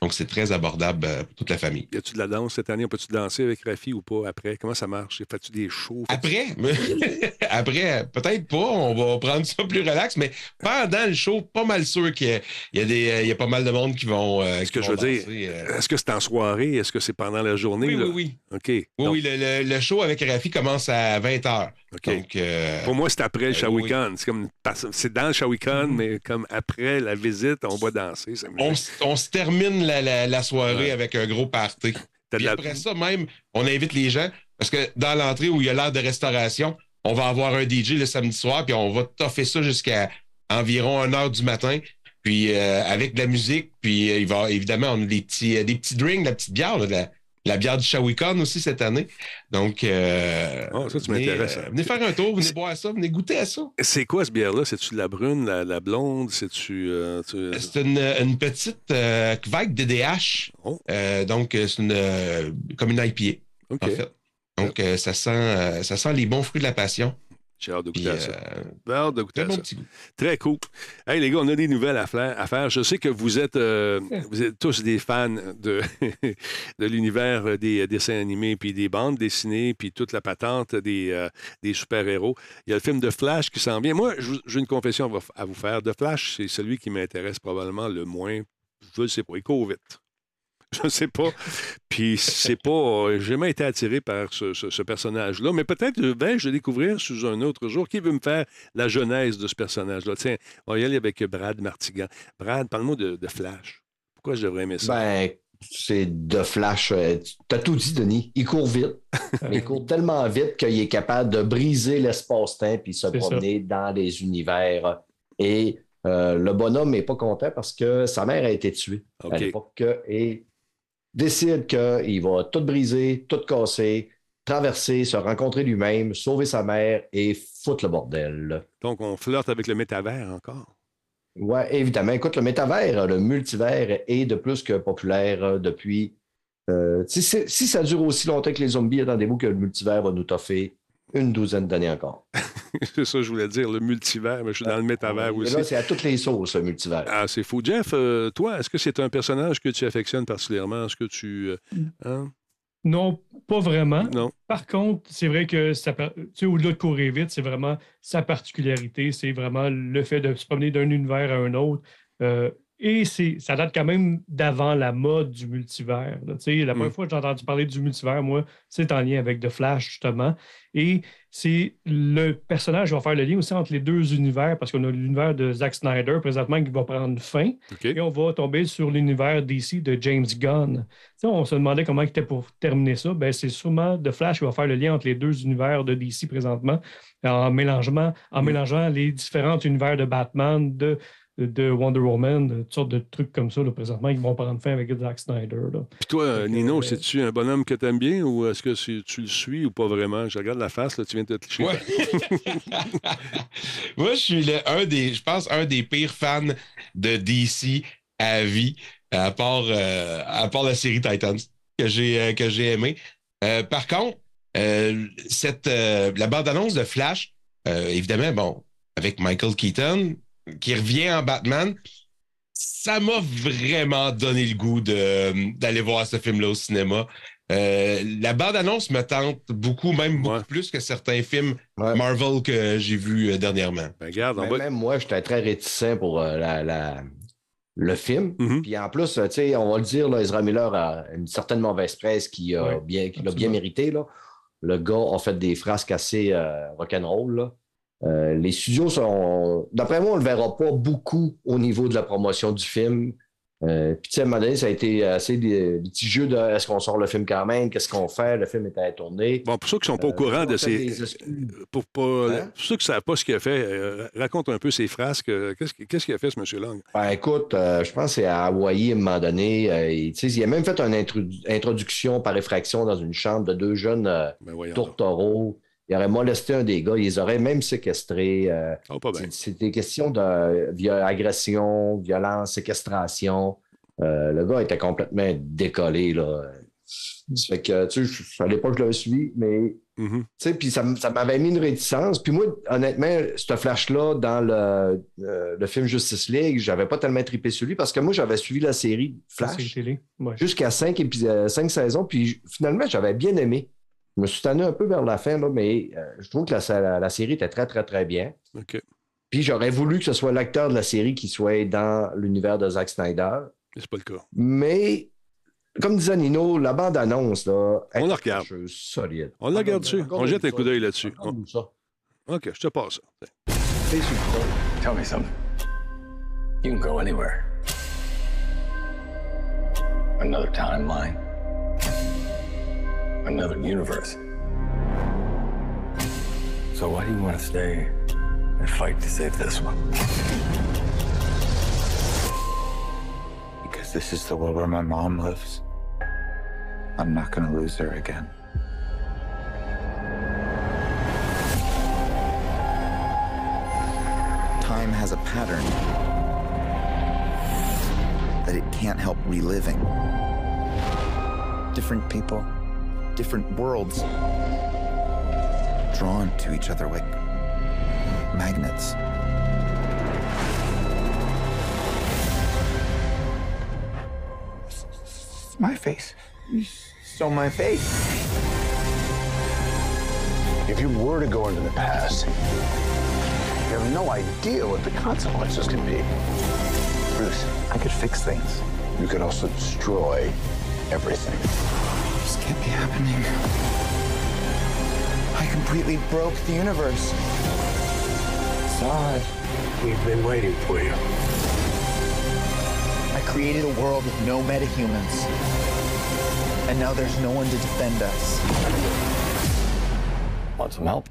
Donc, c'est très abordable euh, pour toute la famille. Y a-tu de la danse cette année? On peut-tu danser avec Rafi ou pas après? Comment ça marche? Fais-tu des shows? Après, après, peut-être pas, on va prendre ça plus relax, mais pendant le show, pas mal sûr qu'il y a, il y a des, il y a pas mal de monde qui vont. euh, Ce qui que je veux dire, euh. Est-ce que c'est en soirée? Est-ce que c'est pendant la journée? Oui, là? oui, oui. OK. Oui, Donc, oui, le, le- le show avec Rafi commence à 20 h. Donc, euh, Pour moi, c'est après le euh, Shawikan. C'est comme c'est dans le Shawikan, mais comme après la visite, on va danser. On, se termine la, la- la soirée Ouais. avec un gros party. De Puis la- après ça, même, on invite les gens parce que dans l'entrée où il y a l'heure de restauration, on va avoir un DJ le samedi soir, puis on va toffer ça jusqu'à environ 1 heure du matin. Puis euh, avec de la musique, puis euh, il va évidemment, on a des petits, des petits drinks, la petite bière, là, de la, la bière du Shawikan aussi cette année. Donc, euh, ça, tu venez, m'intéresses. euh, venez faire un tour, venez boire ça, venez goûter à ça. C'est quoi ce bière-là? C'est-tu de la brune, la, la blonde? C'est-tu. euh, tu- C'est une, une petite vague DDH. Oh. Donc, c'est une, comme une IPA, OK. en fait. Donc, ça, sent, ça sent les bons fruits de la passion. J'ai hâte de goûter à ça. euh, J'ai hâte de goûter très à bon ça. petit goût. Très cool. Hey, les gars, on a des nouvelles à faire. à faire. Je sais que vous êtes, euh, vous êtes tous des fans de, de l'univers des dessins animés, puis des bandes dessinées, puis toute la patente des, euh, des super-héros. Il y a le film de Flash qui s'en vient. Moi, j'ai une confession à vous- à vous faire. De Flash, c'est celui qui m'intéresse probablement le moins. Je ne sais pas. Il court vite. Je ne sais pas. Puis c'est pas. euh, J'ai jamais été attiré par ce, ce- ce personnage-là. Mais peut-être euh, vais-je le découvrir sous un autre jour. Qui veut me faire la genèse de ce personnage-là? Tiens, on va y aller avec Brad Martigan. Brad, parle-moi de, de Flash. Pourquoi je devrais aimer ça? Ben, c'est de flash. euh, Tu as tout dit, Denis. Il court vite. mais il court tellement vite qu'il est capable de briser l'espace-temps puis se promener dans les univers. Et euh, le bonhomme n'est pas content parce que sa mère a été tuée OK. à l'époque et décide qu'il va tout briser, tout casser, traverser, se rencontrer lui-même, sauver sa mère et foutre le bordel. Donc, on flirte avec le métavers encore. Ouais, évidemment. Écoute, le métavers, le multivers est de plus que populaire euh, depuis. euh, si, si ça dure aussi longtemps que les zombies, attendez-vous que le multivers va nous toffer une douzaine d'années encore. c'est ça que je voulais dire, le multivers, mais je suis dans le métavers Et aussi. là, c'est à toutes les sauces, le multivers. Ah, c'est fou. Jeff, euh, toi, est-ce que c'est un personnage que tu affectionnes particulièrement? Est-ce que tu. euh, hein? Non, pas vraiment. Non. Par contre, c'est vrai que ça, tu sais, au-delà de courir vite, c'est vraiment sa particularité. C'est vraiment le fait de se promener d'un univers à un autre. Euh, et c'est, ça date quand même d'avant la mode du multivers. là. Tu sais, la première Mm. fois que j'ai entendu parler du multivers, moi, c'est en lien avec The Flash, justement. Et c'est le personnage qui va faire le lien aussi entre les deux univers, parce qu'on a l'univers de Zack Snyder présentement qui va prendre fin. Et on va tomber sur l'univers DC de James Gunn. On se demandait comment il était pour terminer ça. Ben, c'est sûrement The Flash qui va faire le lien entre les deux univers de DC présentement, en en Mm. mélangeant les différents univers de Batman, de, de Wonder Woman, de toutes sortes de trucs comme ça, là, présentement, qui vont prendre fin avec Zack Snyder. Puis toi, Nino, euh, c'est-tu un bonhomme que tu aimes bien ou est-ce que tu le suis ou pas vraiment? Je regarde la face, là, tu viens de te clicher. Ouais. Moi, je suis le- un des, je pense, un des pires fans de DC à vie, à part, euh, à part la série Titans que j'ai euh, que j'ai aimé. Euh, par contre, euh, cette, euh, la bande-annonce de Flash, euh, évidemment, bon, avec Michael Keaton, qui revient en Batman, ça m'a vraiment donné le goût de- d'aller voir ce film-là au cinéma. Euh, la bande-annonce me tente beaucoup, même beaucoup Ouais. plus que certains films Ouais. Marvel que j'ai vus euh, dernièrement. Ben, regarde. Même moi, j'étais très réticent pour euh, la, la- le film. Mhm. Puis en plus, tu sais, on va le dire, là, Ezra Miller a une certaine mauvaise presse qui, a Ouais, bien, qui l'a bien mérité. Là. Le gars a fait des frasques assez euh, rock'n'roll. Euh, les studios sont. D'après moi, on ne le verra pas beaucoup au niveau de la promotion du film. Euh, puis, tu sais, à un moment donné, ça a été assez des, des petits jeux de est-ce qu'on sort le film quand même, qu'est-ce qu'on fait, le film était à tourner. Bon, pour ceux qui ne sont pas au Euh, courant de ces. Pour, Hein? pour ceux qui ne savent pas ce qu'il a fait, euh, raconte un peu ses frasques. Qu'est-ce qu'il qu'est-ce qu'il a fait, ce monsieur Long? Ben, écoute, je pense que c'est à Hawaï à un moment donné. il, a même fait une introdu- introduction par effraction dans une chambre de deux jeunes Ben tourtereaux. Il aurait molesté un des gars, ils les auraient même séquestrés. euh, Oh, c'est- C'était question de via agression, violence, séquestration. Euh, le gars était complètement décollé. Là. Ça fait que, tu sais, je- à l'époque, je l'avais suivi, mais Mhm. tu sais, puis ça, ça m'avait mis une réticence. Puis moi, honnêtement, ce flash-là, dans le, euh, le film Justice League, j'avais pas tellement trippé sur lui parce que moi, j'avais suivi la série Flash. Ouais. jusqu'à cinq, épisodes, cinq saisons. Puis finalement, j'avais bien aimé. Je me suis tanné un peu vers la fin, là, mais euh, je trouve que la, la- la série était très, très, très bien. OK. Puis j'aurais voulu que ce soit l'acteur de la série qui soit dans l'univers de Zack Snyder. C'est pas le cas. Mais, comme disait Nino, la bande-annonce, là, On est la regarde. solide. On la regarde dessus. On jette un coup d'œil là-dessus. OK, je te passe. Tell me something. You can go anywhere. Another timeline. Another universe. So why do you want to stay and fight to save this one? Because this is the world where my mom lives. I'm not gonna lose her again. Time has a pattern that it can't help reliving. Different people, different worlds, drawn to each other like magnets. It's my face. You stole my face. If you were to go into the past, you have no idea what the consequences can be. Bruce, I could fix things. You could also destroy everything. This can't be happening. I completely broke the universe. Zod, We've been waiting for you. I created a world with no metahumans. And now there's no one to defend us. Want some help?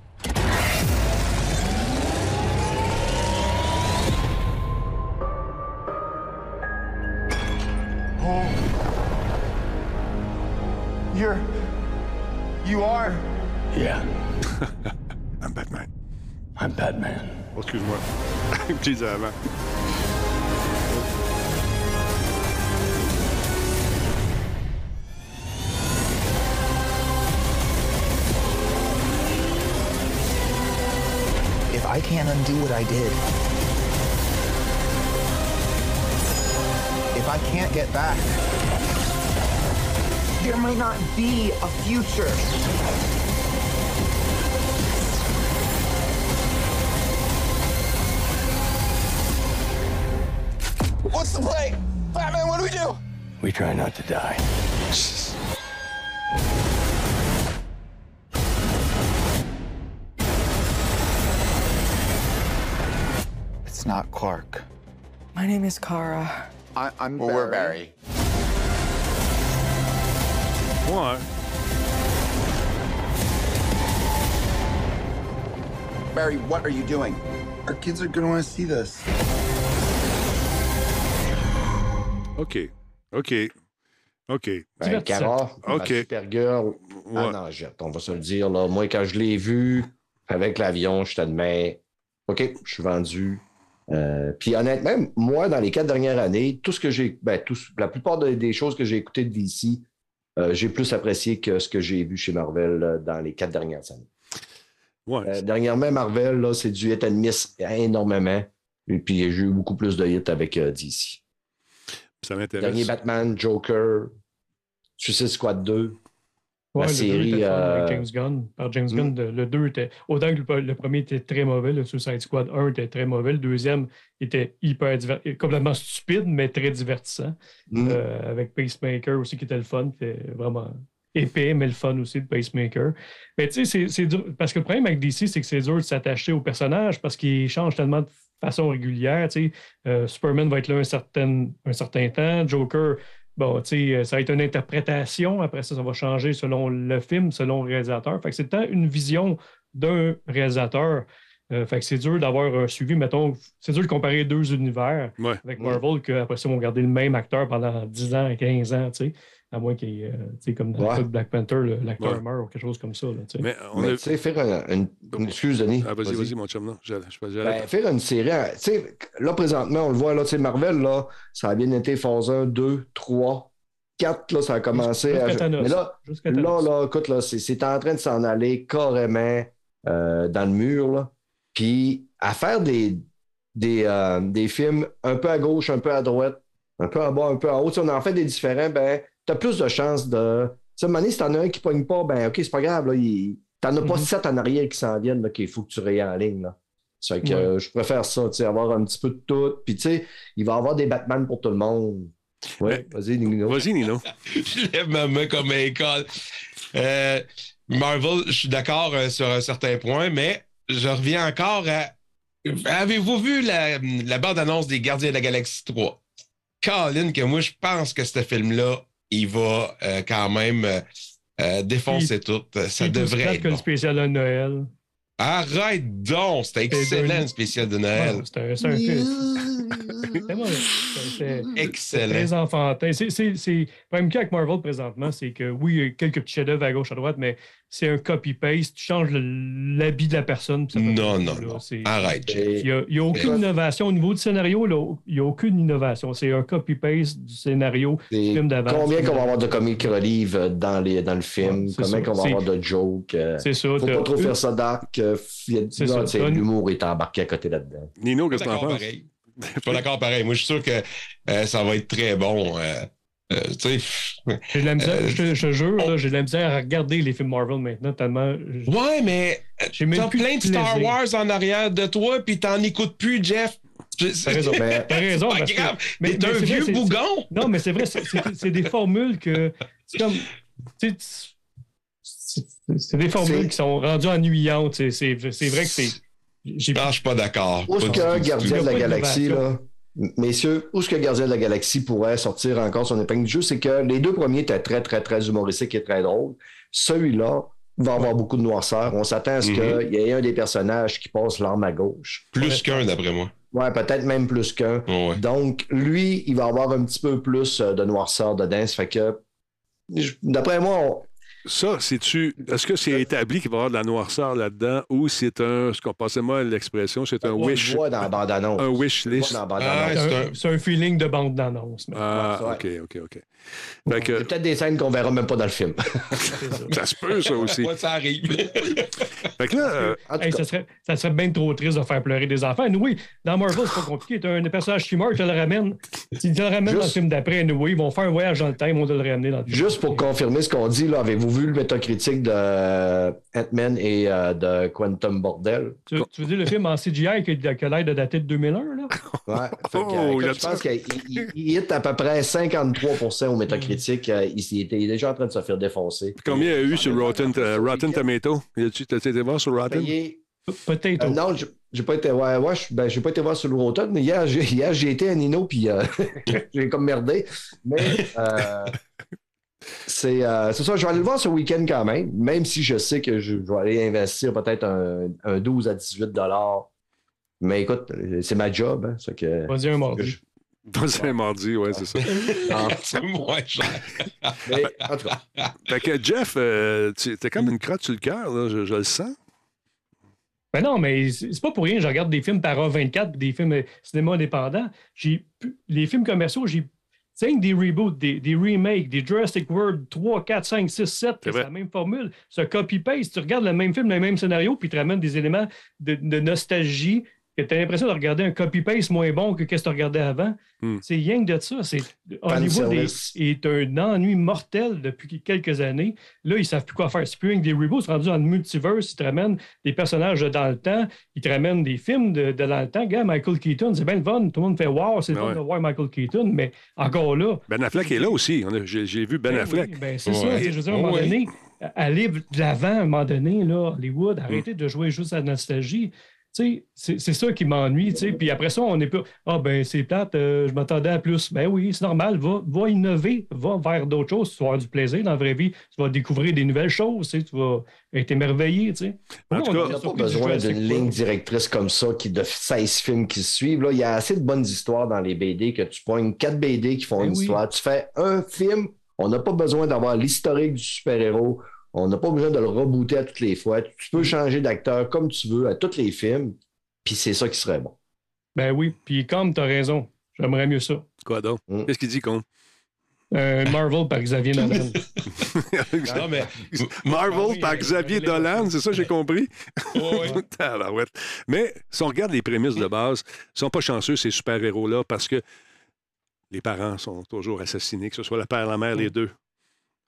You're. You are. Yeah, I'm Batman. I'm Batman. Oh, excuse-moi. Je le disais avant. If I can't undo what I did, if I can't get back, there might not be a future. What's the play? Batman, what do we do? We try not to die. It's not Clark. My name is Kara. I, I'm well, we're Barry. Ouais. Barry, what are you doing? Our kids are gonna want to see this. OK. OK. OK. Ben. Cara, OK. la Supergirl, Ouais. en nagette, on va se le dire. Là. Moi, quand je l'ai vu avec l'avion, je t'admets, OK, je suis vendu. Euh, puis honnêtement, moi, dans les quatre dernières années, tout ce que j'ai, ben, tout- la plupart de- des choses que j'ai écoutées de DC, j'ai plus apprécié que ce que j'ai vu chez Marvel euh, dans les quatre dernières années. Ouais. Euh, dernièrement, Marvel, là, c'est du hit and miss énormément. Et puis, j'ai eu beaucoup plus de hits avec euh, DC. Ça m'intéresse. Dernier Batman, Joker, Suicide Squad 2. Ouais, La le 2 série, le euh, James Gunn. Par James Hmm. Gunn, de- le 2 était. Autant que le, le premier était très mauvais, le Suicide Squad 1 était très mauvais, le deuxième était hyper complètement stupide, mais très divertissant. Mm. Euh, avec Pacemaker aussi qui était le fun, qui était vraiment épais, mais le fun aussi de Pacemaker. Mais tu sais, c'est- c'est dur. Parce que le problème avec DC, c'est que c'est dur de s'attacher au personnage parce qu'il change tellement de façon régulière. tu sais. Euh, Superman va être là un certain, un certain temps. Joker, bon, tu sais, euh, ça va être une interprétation. Après ça, ça va changer selon le film, selon le réalisateur. Fait que c'est tant une vision d'un réalisateur. Euh, fait que c'est dur d'avoir un suivi, mettons, c'est dur de comparer deux univers Ouais. avec Marvel qu'après ça, ils vont garder le même acteur pendant 10 ans, 15 ans, tu sais. À moins qu'il y ait, euh, tu sais, comme dans le Ouais. de Black Panther, le- l'acteur Ouais. meurt ou quelque chose comme ça, là. Mais on Mais a... tu sais, faire un- une, une- Excuse, Denis. Ah, vas-y, vas-y, mon chum, non. J'allais, je j'allais- Ben, faire une série, hein, tu sais, là, présentement, on le voit, là, Marvel, là, ça a bien été phase 1, 2, 3, 4, là, ça a commencé Jusqu'à à. Thanos. Mais là, là, là, écoute, là, c'est, c'est en train de s'en aller carrément euh, dans le mur, là. Puis, à faire des, des, euh, des films un peu à gauche, un peu à droite, un peu en bas, un peu en haut, si on en fait des différents, ben, t'as plus de chances de. Tu sais, à un moment donné, si t'en as un qui pogne pas, ben, OK, c'est pas grave, là, il... t'en as pas Mhm. sept en arrière qui s'en viennent, qu'il faut que tu rayes en ligne, là. C'est que Ouais. euh, je préfère ça, tu sais, avoir un petit peu de tout. Puis, tu sais, il va y avoir des Batman pour tout le monde. Ouais, vas-y, Nino. Vas-y, Nino. je lève ma main comme un école. Euh, Marvel, je suis d'accord euh, sur un certain point, mais je reviens encore à. Avez-vous vu la, la bande-annonce des Gardiens de la Galaxie 3? Colin, que moi, je pense que ce film-là, il va euh, quand même euh, euh, défoncer tout. Ça devrait être que le bon. spécial de Noël. Arrête donc! C'était excellent, le spécial de Noël. Ouais, C'est un, un c'est Excellent. très enfantin. C'est, c'est, c'est... Le problème qu'il y a avec Marvel présentement, c'est que oui, il y a quelques petits chefs-d'œuvre à gauche, à droite, mais c'est un copy-paste. Tu changes le- l'habit de la personne. ça Non, non, non. C'est- Arrête. Il n'y a, il y a aucune Mais- innovation. Au niveau du scénario, là, il n'y a aucune innovation. C'est un copy-paste du scénario du film d'avant. Combien qu'on va avoir de d'avant. comic relief euh, dans, les, dans le film? Ouais, combien ça. qu'on va C'est- avoir de jokes? euh, C'est ça. faut t'as pas trop faire ça dark. Euh, L'humour est embarqué à côté là-dedans. Nino, qu'est-ce que t'en d'accord penses? pareil. Je suis pas d'accord pareil. Moi, je suis sûr que euh, ça va être très bon. euh, euh, tu sais. J'ai de la misère, Euh, je, te, je te jure, là, j'ai de la misère à regarder les films Marvel maintenant tellement. je- Ouais, mais J'ai même t'as plein de Star. Wars en arrière de toi, puis t'en écoutes plus, Jeff. T'as raison. Mais- T'as raison. pas parce que- grave. mais- Mais t'es un vrai, vieux bougon. Non, mais c'est vrai, c'est- c'est c'est des formules que. C'est comme. C'est des formules qui sont rendues ennuyantes. C'est vrai que c'est. Non, je suis pas d'accord. Où est-ce du Gardien de a la Galaxie, là, messieurs, où est-ce que Gardien de la Galaxie pourrait sortir encore son épingle du jeu? C'est que les deux premiers étaient très, très, très humoristiques et très drôles. Celui-là va avoir beaucoup de noirceur. On s'attend à ce Mhm. qu'il y ait un des personnages qui passe l'arme à gauche. Plus qu'un, d'après moi. Ouais, peut-être même plus qu'un. Ouais. Donc, lui, il va avoir un petit peu plus euh, de noirceur dedans. Ça fait que, d'après moi, on- Ça, c'est-tu. Est-ce que c'est établi qu'il va y avoir de la noirceur là-dedans ou c'est un. Ce qu'on passait moi l'expression, c'est un on wish. le voit dans la bande-annonce. Un wish On le voit list. dans la bande-annonce. Ah, C'est un, feeling de bande d'annonce. mais Ah, Ouais, OK, OK, OK. Que peut-être des scènes qu'on verra même pas dans le film. ça. se peut, ça aussi. Ouais, ça arrive. Fait que là, euh, Hey, ça, serait, ça serait bien trop triste de faire pleurer des enfants. Oui, dans Marvel, c'est pas compliqué. Tu as un personnage qui meurt, tu le ramènes. Tu le ramènes Juste- dans le film d'après. Oui, ils vont faire un voyage dans le temps, ils vont te le ramener dans le film. Juste pour confirmer ce qu'on dit, là, avez-vous vu le métacritique de euh, Ant-Man et euh, de Quantum Bordel? Tu, tu veux dire le film en CGI qui, qui a l'air de dater de 2001, là? Ouais. Fait que, Oh, écoute, je pense qu'il il- il hit à peu près 53 au métacritique. Euh, il, il était déjà en train de se faire défoncer. combien il y a eu sur Rotten, euh, Rotten Tomato? Tu t'as été voir sur Rotten? Payé- Peut-être. Euh, non, j'ai- j'ai pas été ouais, ouais, je- ben, j'ai pas été voir sur le Rotten, mais hier, j'ai, hier, j'ai été à Nino puis euh, j'ai comme merdé. Mais euh, c'est, euh, c'est ça, je vais aller le voir ce week-end quand même, même si je sais que je, je vais aller investir peut-être un, un 12 à 18 dollars. Mais écoute, c'est ma job. Hein, ça que, Vas-y, un mardi. C'est un mardi, ouais, c'est ça. Ah, c'est moins cher. mais, en tout cas, Fait que Jeff, euh, t'as comme une crotte sur le cœur, là, je, je le sens. Ben non, mais c'est pas pour rien. Je regarde des films par A24 puis des films euh, cinéma indépendants. J'ai les films commerciaux, j'ai des reboots, des, des remakes, des Jurassic World 3, 4, 5, 6, 7, C'est la même formule. C'est un copy-paste. Tu regardes le même film, le même scénario, puis tu ramènes des éléments de, de nostalgie que tu as l'impression de regarder un copy-paste moins bon que ce que tu regardais avant. Hmm. C'est rien que de ça. C'est, Hollywood est, un ennui mortel depuis quelques années. Là, ils ne savent plus quoi faire. C'est plus rien que des reboots. C'est rendu en multiverse. Ils te ramènent des personnages de dans le temps. Ils te ramènent des films de, de dans le temps. Gars, Michael Keaton, c'est bien le fun. Tout le monde fait Wow, c'est le Ah fun ouais. de voir Michael Keaton. Mais encore là, Ben Affleck est là aussi. J'ai vu Ben ben Affleck. oui, ben c'est Ouais. ça. Je veux dire, à un moment donné, aller de l'avant, à un moment donné, là, Hollywood, arrêtez de jouer juste à la nostalgie. Sais, c'est c'est ça qui m'ennuie. tu sais. Puis après ça, on est pas. Ah, ben, c'est plate, euh, je m'attendais à plus. Ben oui, c'est normal. Va, va innover, va vers d'autres choses. Tu vas avoir du plaisir dans la vraie vie. Tu vas découvrir des nouvelles choses. tu vas être émerveillé. tu sais. En tout cas, on Il n'y a est pas besoin d'une ligne directrice comme ça qui de 16 films qui se suivent. Là. Il y a assez de bonnes histoires dans les BD que tu pognes 4 BD qui font Ben une oui. histoire. Tu fais un film, on n'a pas besoin d'avoir l'historique du super-héros. On n'a pas besoin de le rebooter à toutes les fois. Tu peux changer d'acteur comme tu veux à tous les films. Puis c'est ça qui serait bon. Ben oui, puis comme tu as raison, j'aimerais mieux ça. Quoi donc? Mm. Qu'est-ce qu'il dit, con? Euh, Marvel par Xavier Nolan. Non, mais. Marvel par Xavier Dolan, c'est ça que j'ai compris? Ouais. Tabarouette. Mais si on regarde les prémices de base, ils sont pas chanceux, ces super-héros-là, parce que les parents sont toujours assassinés, que ce soit le père, la mère, les deux.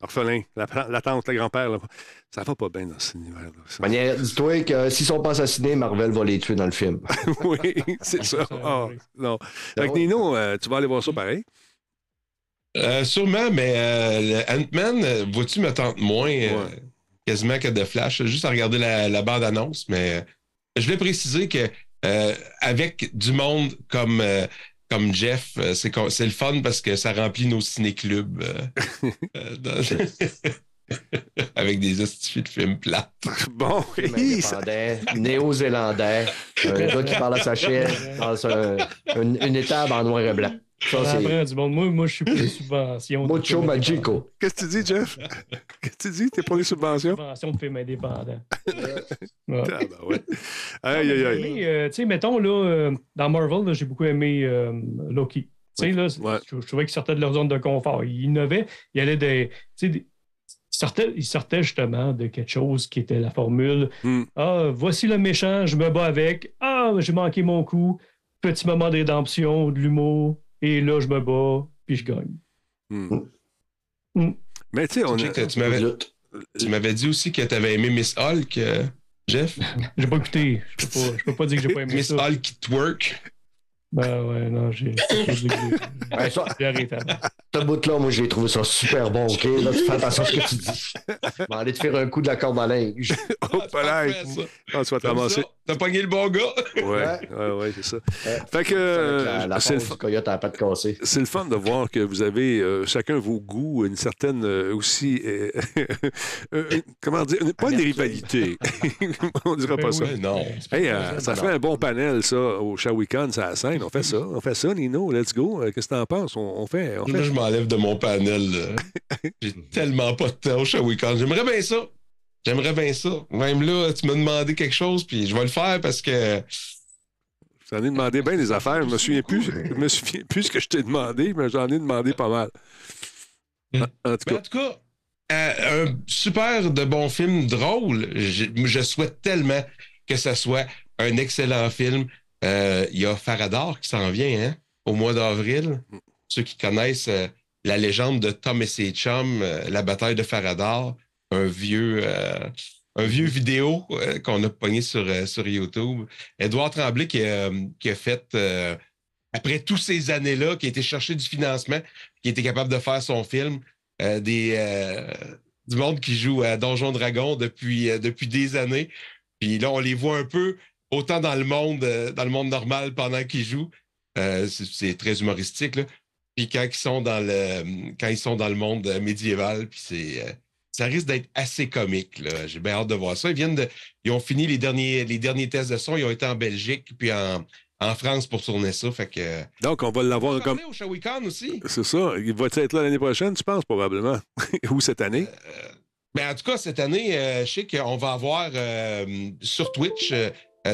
Orphelins, la, la tante, le grand-père. Ça va pas bien dans cet univers-là. Manière, dis-toi que s'ils sont pas assassinés, Marvel va les tuer dans le film. oui, c'est ça. Ah, non. Que Nino, euh, tu vas aller voir ça pareil? Euh, sûrement, mais euh, le Ant-Man, euh, vois-tu, me tente moins euh, Ouais. quasiment que de Flash? Juste à regarder la, la bande-annonce, mais euh, je voulais préciser que euh, avec du monde comme, euh, comme Jeff, euh, c'est le fun parce que ça remplit nos ciné-clubs. euh, euh, dans- avec des astuces de films plates. Bon, indépendant, néo-zélandais, un gars qui parle à sa chienne dans un- une, une étable en noir et blanc. Ça, c'est du monde. Moi, moi je suis pour les subventions. Mucho Magico. qu'est-ce que tu dis, Jeff? Qu'est-ce que tu dis? T'es pour les subventions? Subventions de films indépendants. Ouais. Ah, ben ouais. Aïe, aïe, aïe. Mais, euh, tu sais, mettons, là, euh, dans Marvel, là, j'ai beaucoup aimé euh, Loki. Tu sais, là, Ouais. je, je trouvais qu'ils sortaient de leur zone de confort. Ils innovaient. Ils allaient des. tu sais, des- ils sortaient, ils sortaient justement de quelque chose qui était la formule. Hmm. Ah, voici le méchant, je me bats avec. Ah, j'ai manqué mon coup. Petit moment de rédemption, de l'humour. Et là, je me bats, puis je gagne. Hmm. Hmm. Mais tu sais, on a... que tu m'avais tu m'avais dit aussi que tu avais aimé Miss Hulk, euh, Jeff? J'ai pas écouté. Je peux pas, je peux pas dire que j'ai pas aimé Miss ça. Qui twerk. Ben ouais, non, j'ai Ben, ça, j'ai arrêté avant. ce bout-là, moi, j'ai trouvé ça super bon, OK? Là, tu fais attention à ce que tu dis. Je vais aller te faire un coup de la corde à linge. Oh, ça. Vas te Comme ramasser. ça, T'as pogné le bon gars. Ouais, ouais, ouais, c'est ça. Ouais. Fait que la, euh, la c'est le, fun- du coyote à la patte cassée. c'est le fun de voir que vous avez euh, chacun vos goûts, une certaine euh, aussi, comment dire, pas une rivalité. On dirait pas Ben ça. oui. Ouais, non. Hey, euh, ça fait un bon panel, ça, au Shawicon, ça la scène. On fait ça, on fait ça, Nino, let's go. Euh, Qu'est-ce que t'en penses? On, on fait, on Là, fait. je m'enlève de mon panel. J'ai tellement pas de temps au Shawicon. J'aimerais bien ça. J'aimerais bien ça. Même là, tu m'as demandé quelque chose, puis je vais le faire parce que J'en ai demandé bien des affaires. Je me souviens plus, je me souviens plus ce que je t'ai demandé, mais j'en ai demandé pas mal. Hmm. En, en tout Mais cas, en tout cas, euh, un super de bon film drôle. Je, je souhaite tellement que ça soit un excellent film. Euh, Il y a Faradar qui s'en vient hein, au mois d'avril. Ceux qui connaissent euh, la légende de Tom et ses chums, euh, la bataille de Faradar, un vieux, vidéo qu'on a pogné sur, YouTube. Édouard Tremblay qui a, a fait, après toutes ces années-là, qui a été chercher du financement, qui était capable de faire son film, des, du monde qui joue à Donjon Dragon depuis, depuis des années. Puis là, on les voit un peu autant dans le monde, euh, dans le monde normal pendant qu'ils jouent. Euh, c'est- très humoristique. Là. Puis quand ils sont dans le quand ils sont dans le monde euh, médiéval, puis c'est ça risque d'être assez comique. J'ai bien hâte de voir ça. Ils viennent de. Ils ont fini les derniers, les derniers tests de son. Ils ont été en Belgique puis en, en France pour tourner ça. Fait que. donc, on va l'avoir comme. au Shawicon aussi. C'est ça. Il va être là l'année prochaine, tu penses, probablement? Ou cette année? Ben, en tout cas, cette année, euh, je sais qu'on va avoir euh, sur Twitch,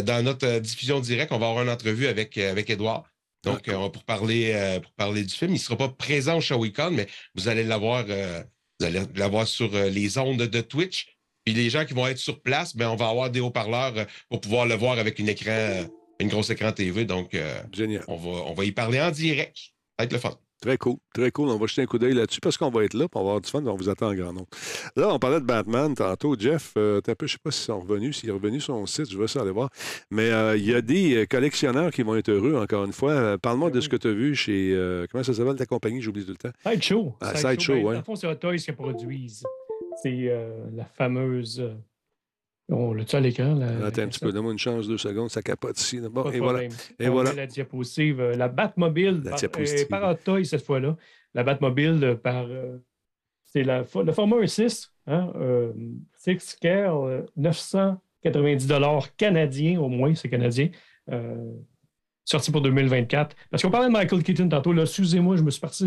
dans notre euh, diffusion directe, on va avoir une entrevue avec, euh, avec Edouard. Donc, euh, pour, parler, euh, pour parler du film. Il ne sera pas présent au Shawicon, mais vous allez l'avoir euh, vous allez l'avoir sur euh, les ondes de Twitch. Puis les gens qui vont être sur place, ben, on va avoir des haut-parleurs euh, pour pouvoir le voir avec une écran, euh, une grosse écran TV. Donc, euh, Génial. on, va, on va y parler en direct. Ça va être le fun. Très cool, très cool. On va jeter un coup d'œil là-dessus parce qu'on va être là, puis on va avoir du fun, on vous attend en grand nombre. Là, on parlait de Batman tantôt. Jeff, euh, t'es un peu, je sais pas s'ils sont revenus, s'il est revenu sur son site, je vais ça aller voir. Mais euh, il y a des euh, collectionneurs qui vont être heureux, encore une fois. Parle-moi de ce que tu as vu chez. euh, comment ça s'appelle ta compagnie? J'oublie tout le temps. Sideshow. Ah, Sideshow, ben, ouais. Dans le fond, c'est Hot Toys qui produisent. C'est la fameuse. On l'a-tu à l'écran? Attends un petit peu, donne-moi une chance, deux secondes, ça capote ici. Bon, et voilà. problème. Et On voilà. met La diapositive, euh, la Batmobile La par, diapositive. euh, par cette fois-là. La Batmobile euh, par. euh, c'est la, le format 1.6, hein, euh, 6 scale, euh, 990 canadiens au moins, c'est canadien. sorti pour 2024. Parce qu'on parlait de Michael Keaton tantôt, là, excusez-moi, je me suis parti,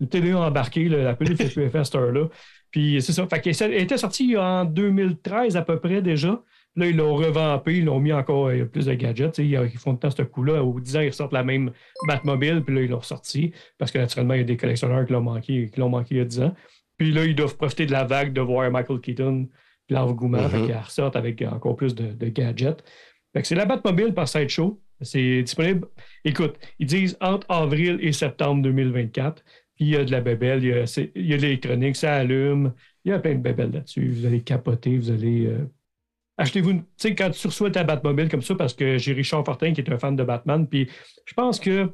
le télé embarqué, là, la pellicule fait plus à cette heure-là. Puis c'est ça. Fait qu'elle elle était sortie en 2013 à peu près déjà. Là, ils l'ont revampé, ils l'ont mis encore euh, plus de gadgets. sais, Ils font de temps ce coup-là. Au 10 ans, ils ressortent la même Batmobile, puis là, ils l'ont ressorti. Parce que naturellement, il y a des collectionneurs qui l'ont manqué, qui l'ont manqué il y a 10 ans. Puis là, ils doivent profiter de la vague de voir Michael Keaton, puis l'engouement, Mhm. fait qu'ils ressortent avec encore plus de, de gadgets. Fait que c'est la Batmobile par Sideshow. C'est disponible. Écoute, ils disent entre avril et septembre 2024. Puis il y a de la bébelle, il y a, il y de l'électronique, ça allume. Il y a plein de bébelles là-dessus. Vous allez capoter, vous allez. euh, Achetez-vous, une- tu sais, quand tu reçois ta Batmobile comme ça, parce que j'ai Richard Fortin qui est un fan de Batman, puis je pense que.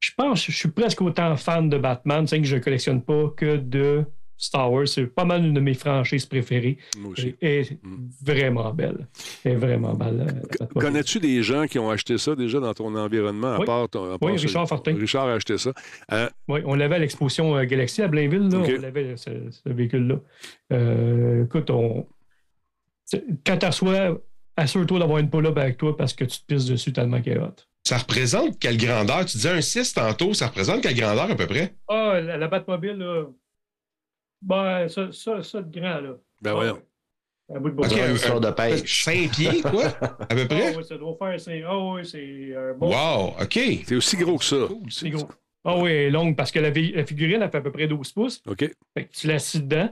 Je pense que je suis presque autant fan de Batman, c'est que je ne collectionne pas que de Star Wars. C'est pas mal une de mes franchises préférées. Moi aussi. Elle est Mm. vraiment belle. Elle est vraiment belle. Batmobile. Connais-tu des gens qui ont acheté ça déjà dans ton environnement, à Oui. part ton. à Oui, Richard ce- Fortin. Richard a acheté ça. Euh, Oui, on l'avait à l'exposition euh, Galaxy à Blainville, là, on l'avait, ce, ce véhicule-là. Euh, écoute, on... quand tu reçois, assure-toi d'avoir une pull-up avec toi parce que tu te pisses dessus tellement qu'elle est hot. Ça représente quelle grandeur? Tu disais un 6 tantôt, ça représente quelle grandeur à peu près? Ah, la, la Batmobile, là. Ben, ça, ça, ça de grand, là. ben Ah, voyons. ouais. Un bout de bois. Une un- histoire de pêche. 5 pieds, quoi? À peu Ah, près? oui, ça doit faire. c'est- Ah, oui, c'est un bon. Wow, OK. C'est aussi gros que ça. C'est gros. Ah, oui, longue parce que la, figurine, elle fait à peu près 12 pouces. OK. Fait que tu l'assis dedans,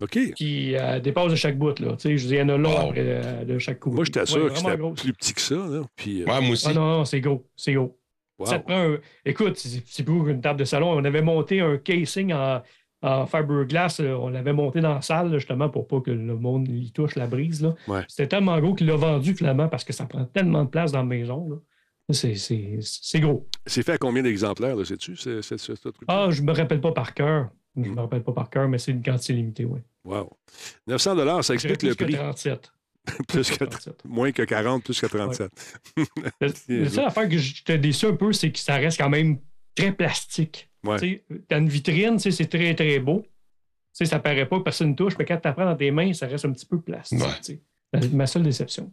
OK. puis elle dépasse de chaque bout, là. Tu sais, je dis, il y en a long Wow. après euh, de chaque coup. Moi, j'étais Ouais, sûr que vraiment c'était plus petit que ça. Là. Puis, euh, Ouais, moi aussi. Ah non, non, c'est gros. C'est gros. wow. Ça te prend un- Écoute, c'est c'est plus qu'une table de salon. On avait monté un casing en, en fiberglass. là. On l'avait monté dans la salle, là, justement, pour pas que le monde y touche la brise. Ouais. C'était tellement gros qu'il l'a vendu, finalement, parce que ça prend tellement de place dans la maison. là. C'est- gros. C'est fait à combien d'exemplaires, sais-tu, ce, ce- truc Ah, je me rappelle pas par cœur. Je Mm. me rappelle pas par cœur, mais c'est une quantité limitée, oui. Wow. 900 ça explique plus le que prix. 37. plus que, 37. moins que 40, plus que 37. Le- La seule affaire que j'étais déçu un peu, c'est que ça reste quand même très plastique. Ouais. Tu as une vitrine, c'est très, très beau. Ça paraît pas, personne ne touche, mais quand tu prends dans tes mains, ça reste un petit peu plastique. Ouais. Ma seule déception.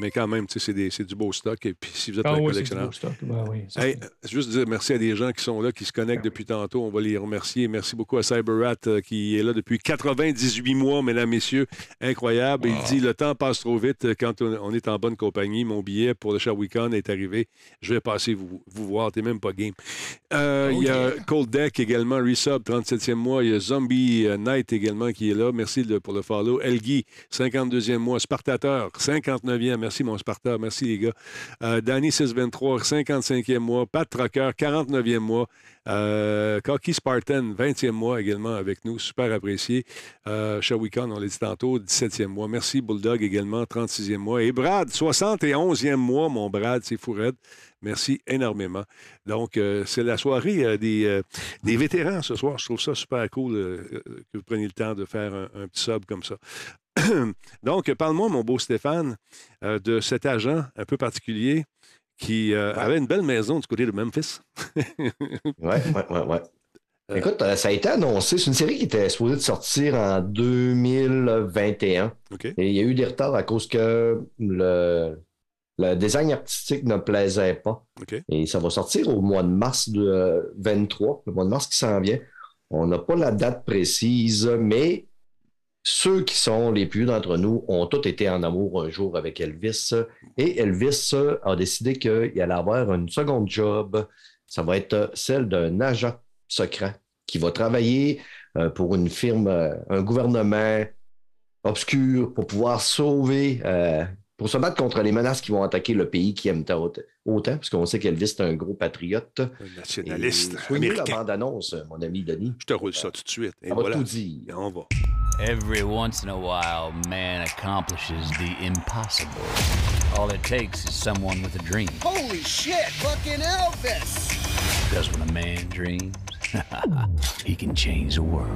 Mais quand même, c'est des- c'est du beau stock. Et puis, si vous êtes Ah un oui, c'est du collectionneur. beau stock. Ouais, oui, Hey, euh, juste dire merci à des gens qui sont là, qui se connectent depuis tantôt. On va les remercier. Merci beaucoup à CyberRat euh, qui est là depuis 98 mois, mesdames, messieurs. Incroyable. Il dit le temps passe trop vite euh, quand on on est en bonne compagnie. Mon billet pour le Shawicon est arrivé. Je vais passer vous, vous voir. T'es même pas game. Euh, Il y a Cold Deck également, Resub, 37e mois. Il y a Zombie euh, Night également qui est là. Merci de- pour le follow. Elgi, 52e mois. Spartateur, 59e. Merci, mon Sparta. Merci, les gars. Euh, Danny 623, 55e mois. Pat Trucker, 49e mois. Euh, Cocky Spartan, 20e mois également avec nous. Super apprécié. Euh, Shawicon, on l'a dit tantôt, 17e mois. Merci, Bulldog également, 36e mois. Et Brad, 71e mois, mon Brad, c'est fou raide. Merci énormément. Donc, euh, c'est la soirée euh, des, des vétérans ce soir. Je trouve ça super cool que vous preniez le temps de faire un, un petit sub comme ça. Donc, parle-moi, mon beau Stéphane, euh, de cet agent un peu particulier qui euh, avait une belle maison du côté de Memphis. Ouais, ouais, ouais, ouais. Écoute, euh, ça a été annoncé. C'est une série qui était supposée de sortir en 2021. OK. Et il y a eu des retards à cause que le, le design artistique ne plaisait pas. OK. Et ça va sortir au mois de mars de euh, 23, le mois de mars qui s'en vient. On n'a pas la date précise, mais ceux qui sont les plus d'entre nous ont tous été en amour un jour avec Elvis. Et Elvis a décidé qu'il allait avoir une seconde job. Ça va être celle d'un agent secret qui va travailler euh, pour une firme, euh, un gouvernement obscur pour pouvoir sauver, euh, pour se battre contre les menaces qui vont attaquer le pays qui aime tant- autant, parce qu'on sait qu'Elvis est un gros patriote. Un nationaliste soignez la bande-annonce, mon ami Denis. Je te roule ça tout de suite. Et va voilà. tout dire. Et on va. Every once in a while, man accomplishes the impossible. All it takes is someone with a dream. Holy shit, fucking Elvis! Because when a man dreams, he can change the world.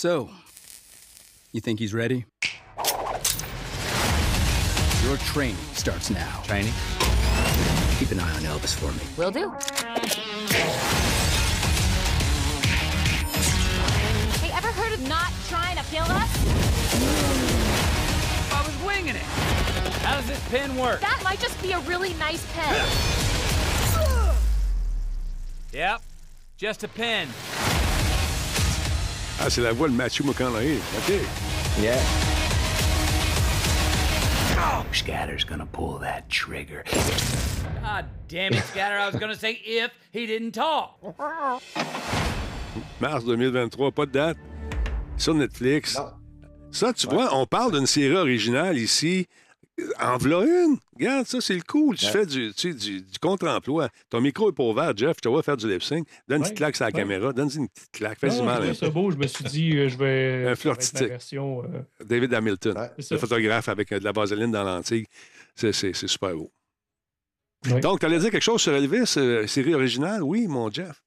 So, you think he's ready? Your training starts now. Training? Keep an eye on Elvis for me. Will do. Hey, ever heard of not trying to kill us? I was winging it. How does this pin work? That might just be a really nice pen. Yep, just a pin. Ah, c'est la voix de Matthew McConaughey. OK. Yeah. Oh, Scatter's gonna pull that trigger. God damn it, Scatter. I was gonna say if he didn't talk. Mars 2023, pas de date. Sur Netflix. Ça, tu vois, on parle d'une série originale ici. En v'là une. Regarde, ça, c'est le cool. Tu Ouais. fais du, tu sais, du, du contre-emploi. Ton micro est pas ouvert, Jeff. Je te vois faire du lip-sync. Donne une petite claque sur la ouais. caméra. Donne une petite claque. Fais du mal. ça peu. beau, je me suis dit, euh, je vais. Un ma version. euh, David Hamilton, C'est le photographe avec euh, de la vaseline dans l'antique. C'est, c'est- c'est super beau. Donc, tu allais dire quelque chose sur Elvis, euh, série originale? Oui, mon Jeff.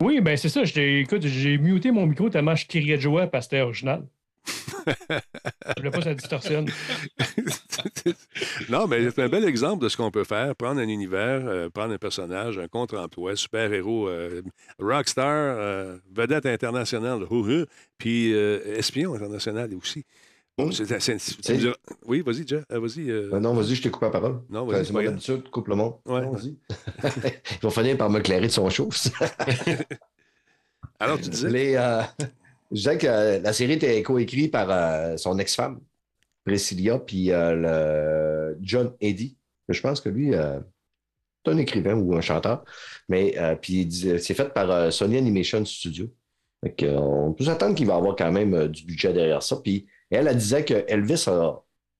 Oui, ben c'est ça. Écoute, j'ai muté mon micro tellement je criais de joie parce que c'était original. Je voulais pas que ça distorsionne. non, mais c'est un bel exemple de ce qu'on peut faire. Prendre un univers, euh, prendre un personnage, un contre-emploi, super-héros, euh, rockstar, euh, vedette internationale, puis euh, espion international aussi. Bon, c'est- c'est- c'est- tu me diras- oui, vas-y, Jeff. euh, vas-y. euh, non, vas-y, je t'ai coupé la parole. Non, vas-y, c'est mon habitude, coupe le monde. Ouais. Non, vas-y. Il va finir par me clairer de son show. Alors, tu disais? Les, euh, je disais que euh, la série était coécrite par euh, son ex-femme, Priscilla, puis euh, le John Eddy. Je pense que lui, c'est un écrivain ou un chanteur. Mais puis c'est fait par Sony Animation Studio. Euh, on peut s'attendre qu'il va avoir quand même du budget derrière ça. Puis elle, disait que Elvis,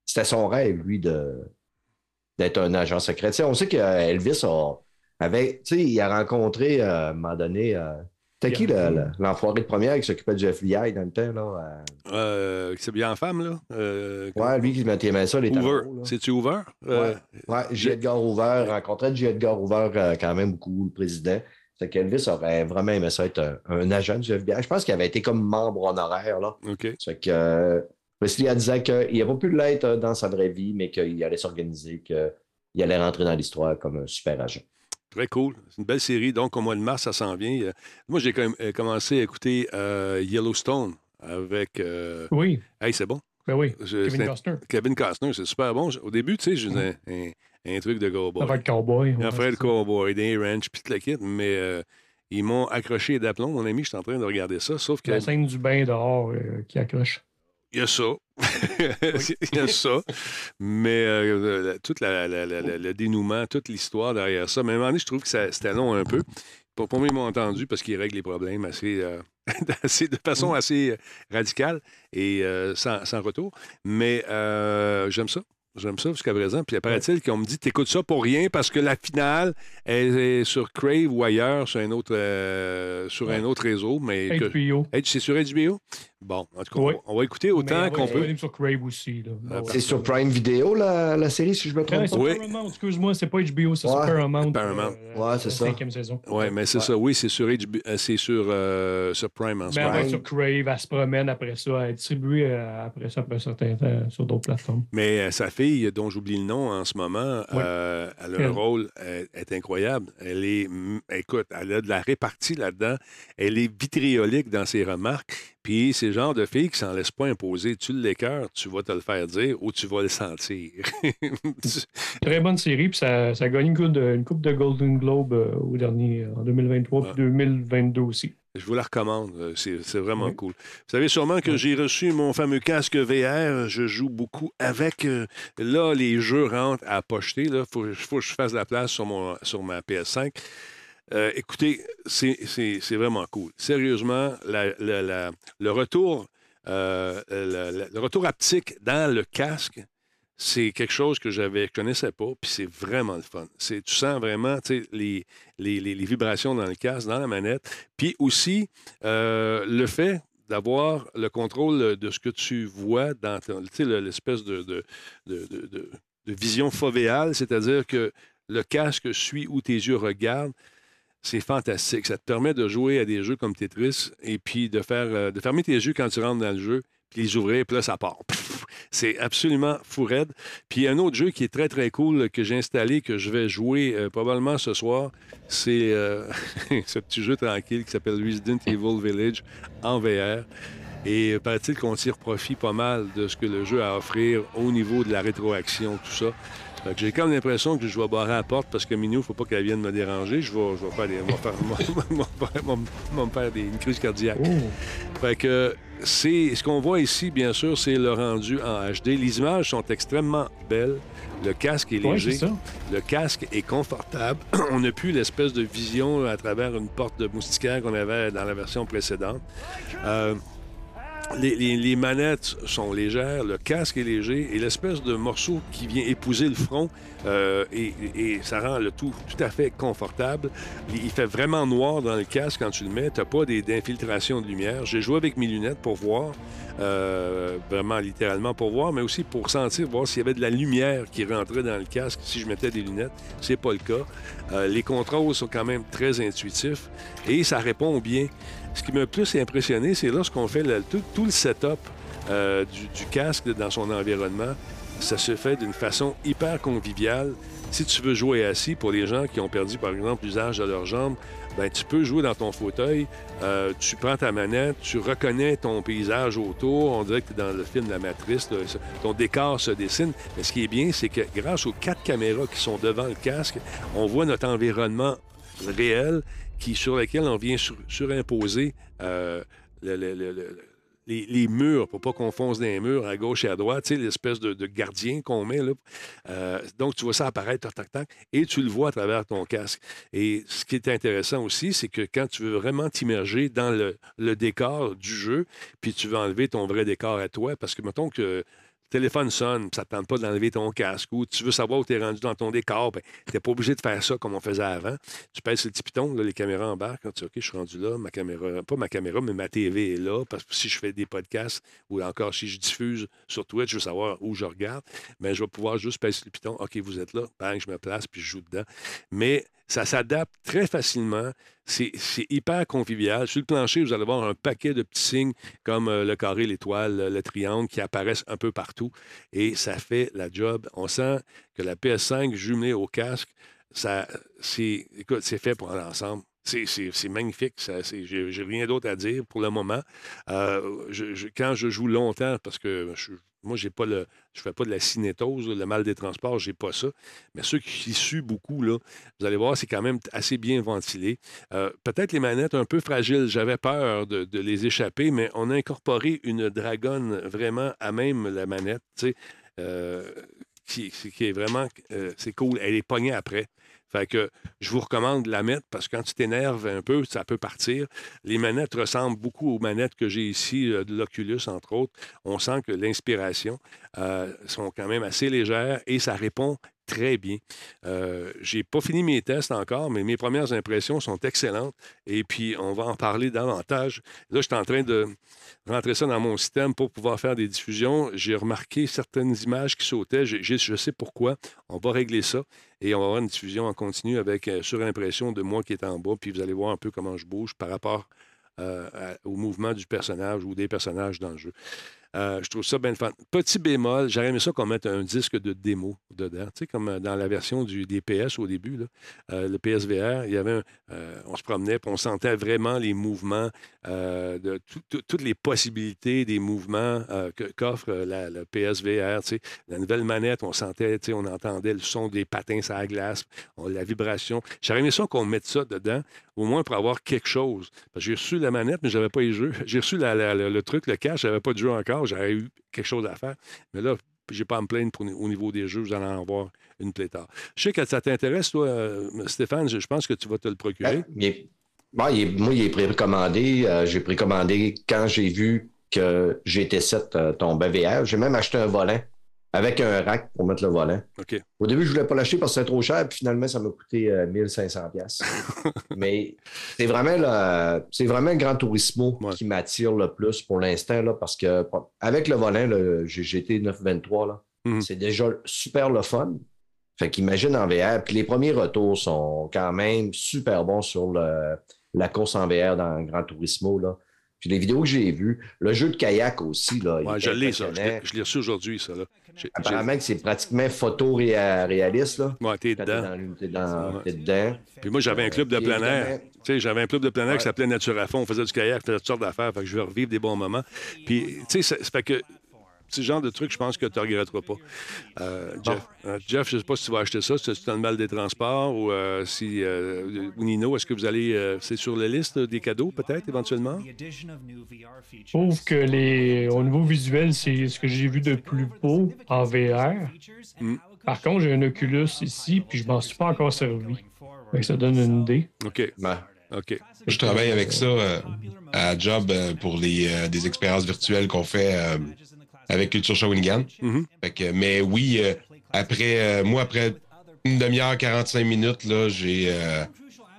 c'était son rêve, lui, de, d'être un agent secret. On sait qu'Elvis a, avait, il a rencontré à un moment donné. Euh, C'était qui le- le- l'enfoiré de première qui s'occupait du FBI dans le temps? Là, Euh, c'est bien en femme, là. Euh, euh? Ouais, lui qui mettait ça, les Hoover. C'est-tu Hoover? Euh, Ouais, J. Edgar Hoover, rencontrait J. Edgar Hoover euh, quand même beaucoup, le président. C'est qu'Elvis aurait vraiment aimé ça être un, un agent du FBI. Je pense qu'il avait été comme membre honoraire. Là. OK. C'est que euh, Wesley disait qu'il n'aurait pas pu l'être euh, dans sa vraie vie, mais qu'il allait s'organiser, qu'il allait rentrer dans l'histoire comme un super agent. Très cool. C'est une belle série. Donc, au mois de mars, ça s'en vient. Euh, Moi, j'ai quand même, euh, commencé à écouter euh, Yellowstone avec. euh, Oui. Hey, c'est bon. Ben oui. Je- Kevin Costner. Kevin Costner, c'est super bon. Au début, tu sais, je faisais un, un- un truc de cowboy. Va être cowboy. Ouais, le ça. cowboy, des ranch, puis tout le kit, mais ils m'ont accroché d'aplomb, mon ami. Je suis en train de regarder ça, sauf que. La scène du bain dehors qui accroche. Il y a ça. Il y a ça. Mais euh, la- tout la- la- la- la- le dénouement, toute l'histoire derrière ça. Mais à un moment donné, je trouve que ça- c'était long un peu. Pour, pour moi, ils m'ont entendu parce qu'ils règlent les problèmes assez, euh, assez- de façon assez euh, radicale et euh, sans, sans retour. Mais euh, j'aime ça. J'aime ça jusqu'à présent. Puis apparaît-il qu'on me dit t'écoutes ça pour rien parce que la finale elle est sur Crave ou ailleurs, sur un autre, euh, sur un autre réseau. Mais que- HBO. Hey, c'est sur HBO? Bon, en tout cas, Oui. on, va écouter autant qu'on ouais, peut. sur Crave aussi. Ah, Ouais. C'est sur Prime Video, la, la série, si je me Ouais, trompe c'est pas? sur Paramount, excuse-moi, c'est pas HBO, c'est sur Ouais. Paramount. Paramount. euh, Ouais, c'est ça. Cinquième saison. Oui, mais c'est ça. Oui, c'est sur, HBO euh, c'est sur, euh, sur Prime en ce Mais elle moment. va être sur Crave, elle se promène après ça, elle est distribuée euh, après ça, après un certain temps sur d'autres plateformes. Mais euh, sa fille, dont j'oublie le nom en ce moment, Ouais. euh, elle a un Elle. rôle est incroyable. Elle est, écoute, elle a de la répartie là-dedans. Elle est vitriolique dans ses remarques. Puis c'est le genre de fille qui s'en laisse pas imposer. Tu l'écœures, tu vas te le faire dire ou tu vas le sentir. Très bonne série, puis ça, ça a gagné une coupe de, une coupe de Golden Globe euh, au dernier, en 2023 puis 2022 aussi. Je vous la recommande. euh, C'est vraiment cool. Vous savez sûrement que j'ai reçu mon fameux casque VR. Je joue beaucoup avec. euh, Là, les jeux rentrent à pocheter. Il faut, faut que je fasse la place sur, mon, sur ma PS5. Euh, écoutez, c'est vraiment cool. Sérieusement, la- la- la- le retour euh, le retour haptique dans le casque, c'est quelque chose que j'avais je connaissais pas, puis c'est vraiment le fun. Tu sens vraiment les, vibrations dans le casque, dans la manette, puis aussi euh, le fait d'avoir le contrôle de ce que tu vois dans l'espèce de- de vision fovéale, c'est-à-dire que le casque suit où tes yeux regardent. c'est fantastique. Ça te permet de jouer à des jeux comme Tetris et puis de, faire, euh, de fermer tes yeux quand tu rentres dans le jeu, puis les ouvrir, puis là, ça part. C'est absolument fou raide. Puis il y a un autre jeu qui est très, très cool que j'ai installé, que je vais jouer euh, probablement ce soir. C'est euh, ce petit jeu tranquille qui s'appelle Resident Evil Village en VR. Et paraît-il qu'on tire profit pas mal de ce que le jeu a à offrir au niveau de la rétroaction, tout ça. J'ai comme l'impression que je vais barrer la porte parce que Minou, faut pas qu'elle vienne me déranger. Je vais, je vais faire des, me faire des, une crise cardiaque. Fait que c'est ce qu'on voit ici, bien sûr, c'est le rendu en HD. Les images sont extrêmement belles. Le casque est léger. le casque est confortable. On n'a plus l'espèce de vision à travers une porte de moustiquaire qu'on avait dans la version précédente. Euh, les, manettes sont légères, le casque est léger et l'espèce de morceau qui vient épouser le front euh, et, ça rend le tout tout à fait confortable. Il fait vraiment noir dans le casque quand tu le mets. Tu n'as pas d'infiltration de lumière. J'ai joué avec mes lunettes pour voir, euh, vraiment littéralement pour voir, mais aussi pour sentir, voir s'il y avait de la lumière qui rentrait dans le casque si je mettais des lunettes. C'est pas le cas. Euh, les contrôles sont quand même très intuitifs et ça répond bien. Ce qui m'a plus impressionné, c'est lorsqu'on fait tout, le setup euh, du, casque dans son environnement, ça se fait d'une façon hyper conviviale. Si tu veux jouer assis, pour les gens qui ont perdu, par exemple, l'usage de leurs jambes, ben, tu peux jouer dans ton fauteuil, euh, tu prends ta manette, tu reconnais ton paysage autour, on dirait que tu es dans le film La Matrice, ton décor se dessine. Mais ce qui est bien, c'est que grâce aux quatre caméras qui sont devant le casque, on voit notre environnement réel sur lequel on vient sur- surimposer euh, le- le- le- le- les, murs, pour pas qu'on fonce dans les murs à gauche et à droite, tu l'espèce de, gardien qu'on met là. Euh, donc, tu vois ça apparaître, tac, tac, tac, et tu le vois à travers ton casque. Et ce qui est intéressant aussi, c'est que quand tu veux vraiment t'immerger dans le, le décor du jeu, puis tu veux enlever ton vrai décor à toi, parce que mettons que téléphone sonne, ça ne te tente pas d'enlever ton casque, ou tu veux savoir où tu es rendu dans ton décor, ben, tu n'es pas obligé de faire ça comme on faisait avant. Tu pèses le petit piton, les caméras embarquent, quand tu dis, OK, je suis rendu là, ma caméra, pas ma caméra, mais ma TV est là, parce que si je fais des podcasts, ou encore si je diffuse sur Twitch, je veux savoir où je regarde, mais je vais pouvoir juste pèser le piton, OK, vous êtes là, bang, je me place, puis je joue dedans. Mais ça s'adapte très facilement. C'est hyper convivial. Sur le plancher, vous allez voir un paquet de petits signes comme euh, le carré, l'étoile, le, le triangle qui apparaissent un peu partout. Et ça fait la job. On sent que la PS5 jumelée au casque, ça, c'est, écoute, c'est fait pour l'ensemble. C'est, magnifique. J'ai, rien d'autre à dire pour le moment. Euh, quand je joue longtemps, parce que je, moi, j'ai pas le, je fais pas de la cinétose, le mal des transports, j'ai pas ça. Mais ceux qui suent beaucoup, là, vous allez voir, c'est quand même assez bien ventilé. Euh, peut-être les manettes un peu fragiles. J'avais peur de, les échapper, mais on a incorporé une dragonne vraiment à même la manette, euh, qui est vraiment, euh, c'est cool. Elle est pognée après. Fait que je vous recommande de la mettre parce que quand tu t'énerves un peu, ça peut partir. Les manettes ressemblent beaucoup aux manettes que j'ai ici, euh, de l'Oculus, entre autres. On sent que l'inspiration euh, sont quand même assez légères et ça répond très bien. Euh, j'ai pas fini mes tests encore, mais mes premières impressions sont excellentes. Et puis, on va en parler davantage. Là, je suis en train de rentrer ça dans mon système pour pouvoir faire des diffusions. J'ai remarqué certaines images qui sautaient. Je sais pourquoi. On va régler ça et on va avoir une diffusion en continu avec euh, surimpression de moi qui est en bas. Puis vous allez voir un peu comment je bouge par rapport euh, au mouvement du personnage ou des personnages dans le jeu. Euh, je trouve ça bien fun. Petit bémol, j'aurais aimé ça qu'on mette un disque de démo dedans. Tu sais, comme euh, dans la version du, des PS au début, euh, le PSVR, il y avait un- on se promenait, on sentait vraiment les mouvements, de tout- tout- toutes les possibilités des mouvements qu'offre le PSVR. La nouvelle manette, on sentait, on entendait le son des patins la glace, la vibration. J'aurais aimé ça qu'on mette ça dedans, au moins pour avoir quelque chose. J'ai reçu la manette, mais j'avais pas les jeux. J'ai reçu la- le truc, le cache, j'avais pas de jeu encore. J'aurais eu quelque chose à faire. Mais là, j'ai pas à me plaindre au niveau des jeux. Vous allez en avoir une pléthore. Je sais que ça t'intéresse, toi, euh, Stéphane. Je pense que tu vas te le procurer. Il est- moi, il est précommandé. Euh, j'ai précommandé quand j'ai vu que GT7 euh, tombait. J'ai même acheté un volant avec un rack pour mettre le volant. Au début, je voulais pas l'acheter parce que c'était trop cher, puis finalement, ça m'a coûté euh, 1500 pièces. Mais c'est vraiment le, c'est vraiment le Grand Turismo qui m'attire le plus pour l'instant là, parce que avec le volant, le GT 923 là, c'est déjà super le fun. Fait qu'imagine en VR. Puis les premiers retours sont quand même super bons sur le- la course en VR dans Gran Turismo. Là. Puis les vidéos que j'ai vues, le jeu de kayak aussi. Là, Ouais, je l'ai, ça. Je l'ai- reçu aujourd'hui, ça. Là. Apparemment que c'est pratiquement photo ré- réaliste. Là. Ouais, t'es dedans. dans- t'es dans- t'es dedans. Puis moi, j'avais un club de plein air. évidemment- Tu sais, j'avais un club de plein air Ouais. qui s'appelait Nature à fond. On faisait du kayak, on faisait toutes sortes d'affaires. Fait que je vais revivre des bons moments. Puis, tu sais, ça ça fait que le genre de truc, je pense que tu ne regretteras pas. Euh, Jeff, euh, Jeff, je ne sais pas si tu vas acheter ça, si tu as le mal des transports ou euh, si. euh, ou Nino, est-ce que vous allez. euh, c'est sur la liste des cadeaux, peut-être, éventuellement? Je trouve que les, au niveau visuel, c'est ce que j'ai vu de plus beau en VR. Mm. Par contre, j'ai un Oculus ici, puis je m'en suis pas encore servi. Que ça donne une idée. OK. Ben, OK. Je travaille avec ça euh, à Job euh, pour les, euh, des expériences virtuelles qu'on fait euh, avec Culture Shawinigan. Que, mais oui, euh, après, euh, moi, après une demi-heure, 45 minutes, là, j'ai euh,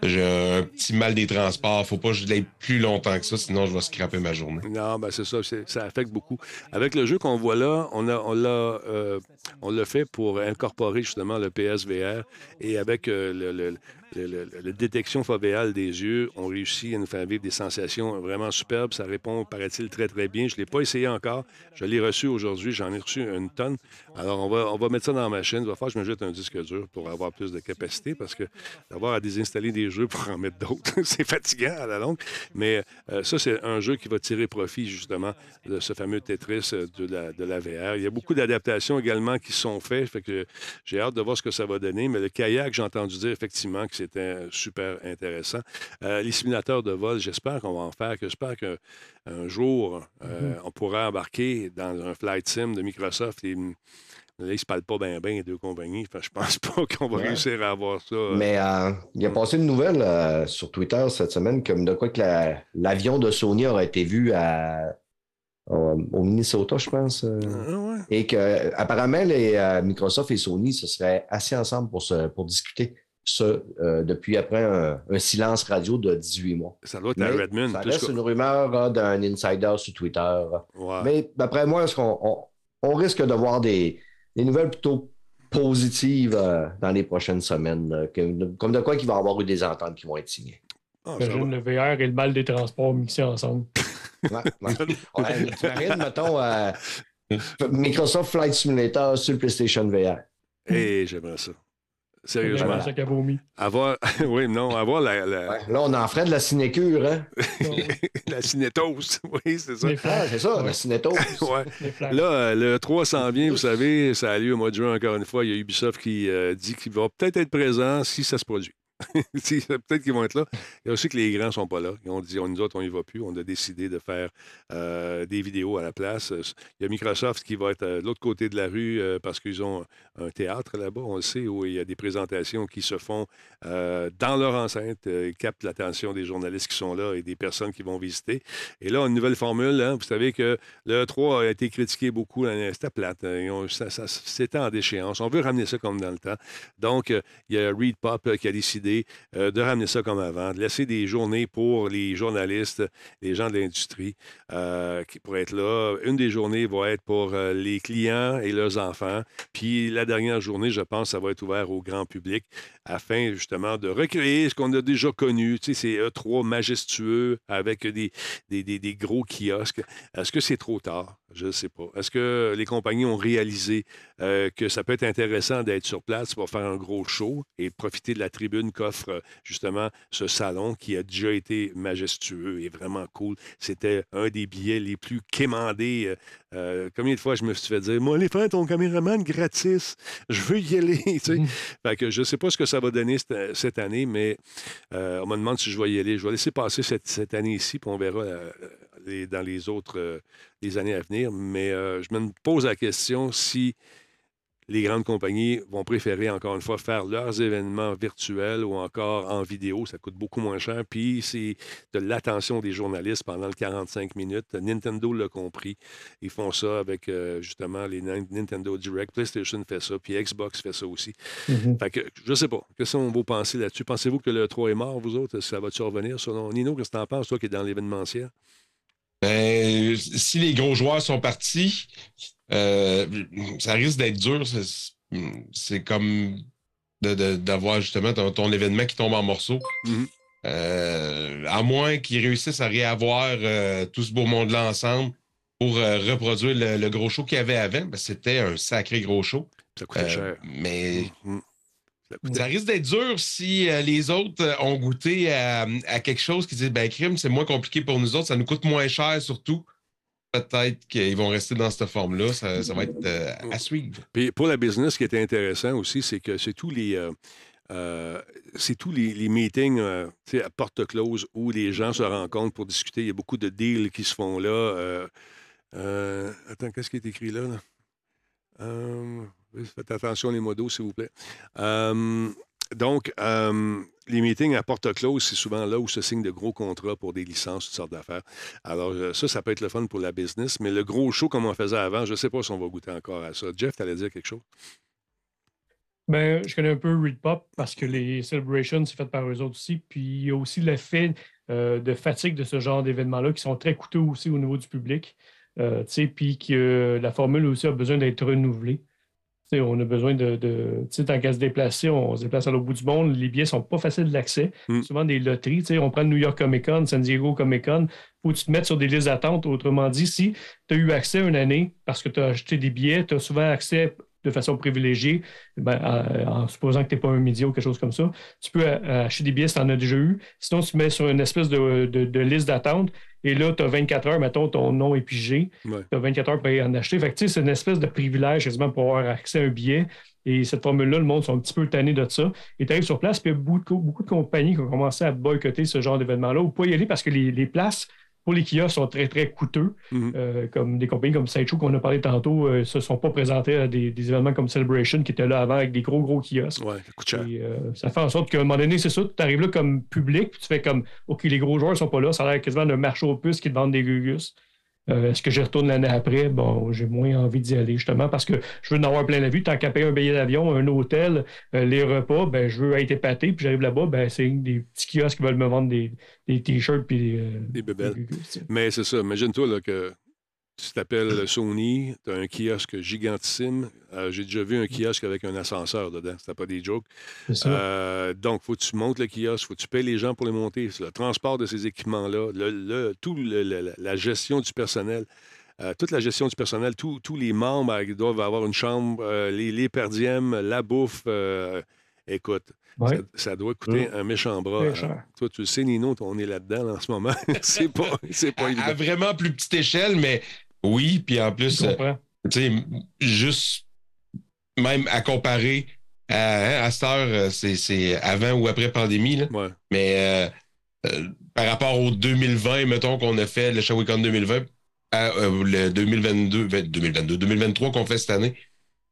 j'ai un petit mal des transports. Faut pas que je l'aille plus longtemps que ça, sinon je vais scraper ma journée. Non, ben c'est ça, ça affecte beaucoup. Avec le jeu qu'on voit là, on a, on l'a, euh, on l'a fait pour incorporer justement le PSVR et avec euh, le, le- le détection fovéale des yeux, on réussit à nous faire vivre des sensations vraiment superbes. Ça répond, paraît-il, très très bien. Je l'ai pas essayé encore. Je l'ai reçu aujourd'hui. J'en ai reçu une tonne. Alors on va, on va mettre ça dans la machine. Il va falloir que je me jette un disque dur pour avoir plus de capacité parce que d'avoir à désinstaller des jeux pour en mettre d'autres, c'est fatigant à la longue. Mais euh, ça, c'est un jeu qui va tirer profit justement de ce fameux Tetris euh, de la, la VR. Il y a beaucoup d'adaptations également qui sont faites, j'ai hâte de voir ce que ça va donner. Mais le kayak, j'ai entendu dire effectivement que c'était super intéressant. Euh, les simulateurs de vol, j'espère qu'on va en faire, j'espère qu'un un jour, euh, on pourra embarquer dans un flight sim de Microsoft et Là, ils ne se parlent pas bien, bien, les deux compagnies. Que je pense pas qu'on va Ouais. réussir à avoir ça. euh, Mais euh, il a passé une nouvelle euh, sur Twitter cette semaine comme de quoi que la- l'avion de Sony aurait été vu à, au, au Minnesota, je pense. euh, Ah ouais. et que apparemment les euh, Microsoft et Sony se seraient assis ensemble pour, se, pour discuter ça euh, depuis après un, un silence radio de 18 mois. Ça doit être à Redmond. Ça reste une rumeur d'un insider sur Twitter. Ouais. Mais d'après moi, est-ce qu'on on, on risque de voir des, des nouvelles plutôt positives euh, dans les prochaines semaines, que- comme de quoi qu'il va y avoir eu des ententes qui vont être signées? Imagine le VR et le mal des transports mixés ensemble. Ouais, ouais. Mettons, euh, Microsoft Flight Simulator sur le PlayStation VR. Hey, j'aimerais ça. Sérieusement. Avoir, oui, non, avoir la, la, Ouais, Là, on en ferait de la sinécure, hein? la cinétose. Oui, c'est ça. Les Ah, c'est ça, la cinétose. Ouais. Là, euh, le 3 s'en vient, vous savez, ça a lieu au mois de juin encore une fois. Il y a Ubisoft qui euh, dit qu'il va peut-être être présent si ça se produit. Peut-être qu'ils vont être là. Il y a aussi que les grands ne sont pas là. Ils ont dit, on, nous autres, on n'y va plus. On a décidé de faire euh, des vidéos à la place. Euh, Il y a Microsoft qui va être euh, de l'autre côté de la rue parce qu'ils ont un théâtre là-bas, on le sait, où il y a des présentations qui se font dans leur enceinte. Ils captent l'attention des journalistes qui sont là et des personnes qui vont visiter. Et là, une nouvelle formule. hein. Vous savez que le 3 a été critiqué beaucoup. l'année- C'était plate. hein. Ça- C'était en déchéance. On veut ramener ça comme dans le temps. Donc, il y a Reed Pop qui a décidé euh, de ramener ça comme avant, de laisser des journées pour les journalistes, les gens de l'industrie euh, qui pourraient être là. Une des journées va être pour euh, les clients et leurs enfants. Puis la dernière journée, je pense, ça va être ouvert au grand public afin justement de recréer ce qu'on a déjà connu. Tu sais, c'est E3 majestueux avec des gros kiosques. Est-ce que c'est trop tard? Je ne sais pas. Est-ce que les compagnies ont réalisé euh, que ça peut être intéressant d'être sur place pour faire un gros show et profiter de la tribune qu'offre justement ce salon qui a déjà été majestueux et vraiment cool? C'était un des billets les plus quémandés. euh, euh, combien de fois je me suis fait dire, moi, allez faire ton caméraman gratis, je veux y aller. tu sais? Fait que je ne sais pas ce que ça va donner cette, cette année, mais euh, on me demande si je vais y aller. Je vais laisser passer cette, cette année-ci, puis on verra les- dans les autres euh, les années à venir. Mais euh, je me pose la question si les grandes compagnies vont préférer, encore une fois, faire leurs événements virtuels ou encore en vidéo. Ça coûte beaucoup moins cher. Puis, c'est de l'attention des journalistes pendant le 45 minutes. Nintendo l'a compris. Ils font ça avec, euh, justement, les Nin- Nintendo Direct. PlayStation fait ça, puis Xbox fait ça aussi. Mhm. Fait que, je sais pas. Qu'est-ce qu'on vos penser là-dessus? Pensez-vous que le 3 est mort, vous autres? Ça va-tu revenir? Selon Nino, qu'est-ce que t'en penses, toi qui es dans l'événementiel? Ben, si les gros joueurs sont partis, euh, ça risque d'être dur. C'est- comme d'avoir justement ton, ton événement qui tombe en morceaux. Mhm. Euh, à moins qu'ils réussissent à réavoir euh, tout ce beau monde-là ensemble pour reproduire le, le gros show qu'il y avait avant, ben, c'était un sacré gros show. Ça coûtait cher. Mais Mhm. Ça risque d'être dur si euh, les autres euh, ont goûté à, à quelque chose qui disent ben crime, c'est moins compliqué pour nous autres, ça nous coûte moins cher surtout. Peut-être qu'ils vont rester dans cette forme-là. Ça, ça va être euh, à suivre. Puis pour la business, ce qui était intéressant aussi, c'est que c'est tous les. euh, c'est tous les, les meetings euh, à porte close où les gens se rencontrent pour discuter. Il y a beaucoup de deals qui se font là. Euh, attends, qu'est-ce qui est écrit là? là? Faites attention les modos, s'il vous plaît. Euh, donc, euh, les meetings à porte close, c'est souvent là où se signent de gros contrats pour des licences, toutes sortes d'affaires. Alors, euh, ça, ça peut être le fun pour la business, mais le gros show comme on faisait avant, je ne sais pas si on va goûter encore à ça. Jeff, tu allais dire quelque chose? Ben, je connais un peu Read Pop parce que les celebrations, c'est fait par eux autres aussi. Puis il y a aussi l'effet de fatigue de ce genre d'événements-là qui sont très coûteux aussi au niveau du public. Puis que la formule aussi a besoin d'être renouvelée. On a besoin de. de tu sais, tant qu'à se déplacer, on se déplace à l'autre bout du monde. Les billets ne sont pas faciles d'accès. Mm. Souvent des loteries. Tu sais, on prend le New York Comic Con, San Diego Comic Con. faut que tu te mettes sur des listes d'attente. Autrement dit, si tu as eu accès une année parce que tu as acheté des billets, tu as souvent accès de façon privilégiée, ben, en, en supposant que tu n'es pas un média ou quelque chose comme ça, tu peux euh, acheter des billets si tu en as déjà eu. Sinon, tu te mets sur une espèce de, de- de liste d'attente et là, tu as 24 heures, mettons, ton nom est pigé. Ouais. Tu as 24 heures pour en acheter. Fait que, c'est une espèce de privilège quasiment pour avoir accès à un billet. Et cette formule-là, le monde sont un petit peu tannés de ça. Et tu arrives sur place, puis il y a beaucoup de, co- beaucoup de compagnies qui ont commencé à boycotter ce genre d'événement-là ou pas y aller parce que les, les places pour les kiosques sont très, très coûteux. Mhm. Euh, comme des compagnies comme Sideshow qu'on a parlé tantôt ne se sont pas présentées à des, des événements comme Celebration qui étaient là avant avec des gros, gros kiosques. Ouais, ça coûte cher. Et, euh, ça fait en sorte qu'à un moment donné, c'est ça, tu arrives là comme public, puis tu fais comme OK, les gros joueurs sont pas là, ça a l'air quasiment d'un marché aux puces qui te vendent des gugus. Euh, Est-ce que j'y retourne l'année après? Bon, j'ai moins envie d'y aller, justement, parce que je veux en avoir plein la vue. Tant qu'à payer un billet d'avion, un hôtel, euh, les repas, ben, je veux être épaté, puis j'arrive là-bas, ben, c'est des petits kiosques qui veulent me vendre des, des t-shirts puis des, euh, Des bébelles. des sais. Mais c'est ça. Imagine-toi que tu t'appelles Sony, tu as un kiosque gigantissime. Euh, J'ai déjà vu un kiosque avec un ascenseur dedans. C'était pas des jokes. Euh, donc, faut que tu montes le kiosque, faut que tu payes les gens pour les monter. Le transport de ces équipements-là, le, le- tout le- le- la gestion du personnel. euh, toute la gestion du personnel, tous tous les membres euh, doivent avoir une chambre, les, les perdièmes, la bouffe. écoute, Ouais. ça, ça doit coûter un méchant bras. Hein. Toi, tu le sais, Nino, on est là-dedans là, en ce moment. c'est pas, pas À, évident. à vraiment plus petite échelle, mais oui, puis en plus, euh, tu sais, juste même à comparer à, hein, à cette heure, euh, c'est- c'est avant ou après pandémie, là. Ouais. mais euh, euh, par rapport au 2020, mettons qu'on a fait le Shawicon 2020, à, euh, le 2022, ben, 2022, 2023 qu'on fait cette année,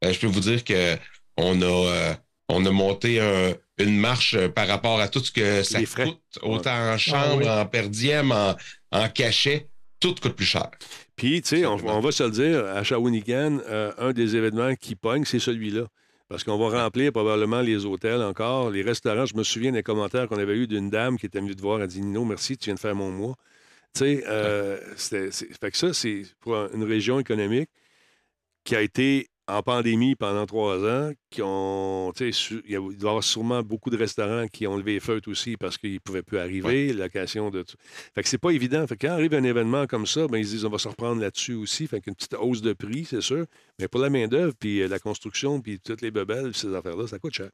euh, je peux vous dire que on a, euh, on a monté un- une marche par rapport à tout ce que ça coûte, autant en chambre, oui. en perdième, en, en cachet, tout coûte plus cher. Puis, tu sais, on, va se le dire, à Shawinigan, euh, un des événements qui pogne, c'est celui-là. Parce qu'on va remplir probablement les hôtels encore, les restaurants. Je me souviens des commentaires qu'on avait eu d'une dame qui était venue te voir. Elle dit Nino, merci, tu viens de faire mon mois. Tu sais, euh, fait que ça, c'est pour un- une région économique qui a été en pandémie pendant trois ans, qui ont, tu sais, su- il y a- il doit y avoir sûrement beaucoup de restaurants qui ont levé les feutres aussi parce qu'ils ne pouvaient plus arriver, location de tout. Fait que c'est pas évident. Fait que quand arrive un événement comme ça, ben, ils se disent on va se reprendre là-dessus aussi. Fait qu'une petite hausse de prix, c'est sûr. Mais pour la main-d'œuvre, puis euh, la construction, puis toutes les bebelles, ces affaires-là, ça coûte cher.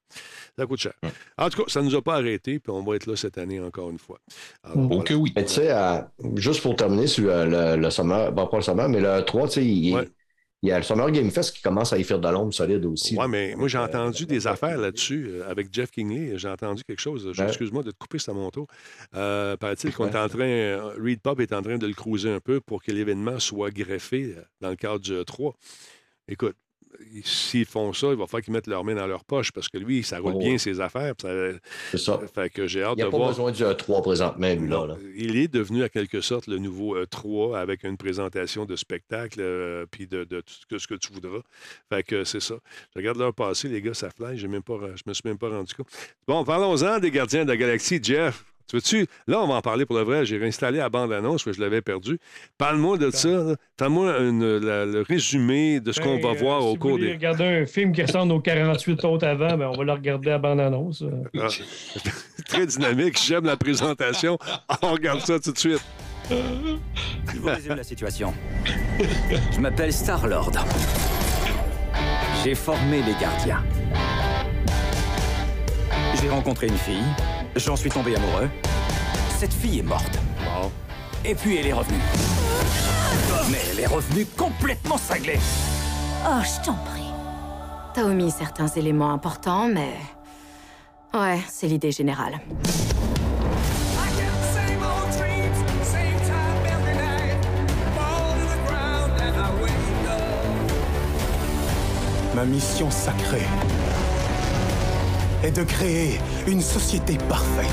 Ça coûte cher. En tout cas, ça ne nous a pas arrêtés, puis on va être là cette année encore une fois. Alors, voilà. oui. Mais tu sais, euh, juste pour terminer sur euh, le, le summer, bon, pas le summer, mais le 3, tu sais, il, Ouais. Il y a le Summer Game Fest qui commence à y faire de l'ombre solide aussi. Oui, mais moi, j'ai Euh, entendu des affaires là-dessus euh, avec Jeff Kingley. J'ai entendu quelque chose. Ouais. Excuse-moi de te couper, c'est à mon tour. Euh, Paraît-il qu'on est en train. euh, Reed Pop est en train de le cruiser un peu pour que l'événement soit greffé dans le cadre du 3. Écoute, s'ils font ça, il va falloir qu'ils mettent leurs mains dans leur poche parce que lui, ça roule Oh. bien ses affaires. C'est ça. fait que j'ai hâte Il de a pas voir. besoin du E3 présentement, lui, là. Il est devenu, à quelque sorte, le nouveau E3 avec une présentation de spectacle euh, puis de, de tout ce que, tu voudras. Fait que c'est ça. Je regarde l'heure passée, les gars, ça fly. Même pas, je me suis même pas rendu compte. Bon, parlons-en des gardiens de la galaxie. Jeff, Tu veux-tu? Là, on va en parler pour le vrai. J'ai réinstallé la bande-annonce, parce que je l'avais perdu. Parle-moi de ça. là. Fais-moi le résumé de ce qu'on va Ben, euh, voir si au vous cours des. regarder un film qui ressemble aux 48 autres avant, ben, on va le regarder à bande-annonce. euh. Ah. Très dynamique. J'aime la présentation. On regarde ça tout de suite. Je vous résume la situation. Je m'appelle Star-Lord. J'ai formé les gardiens. J'ai rencontré une fille. J'en suis tombé amoureux. Cette fille est morte. Et puis elle est revenue. Mais elle est revenue complètement cinglée. Oh, je t'en prie. T'as omis certains éléments importants, mais... Ouais, c'est l'idée générale. Ma mission sacrée est de créer une société parfaite.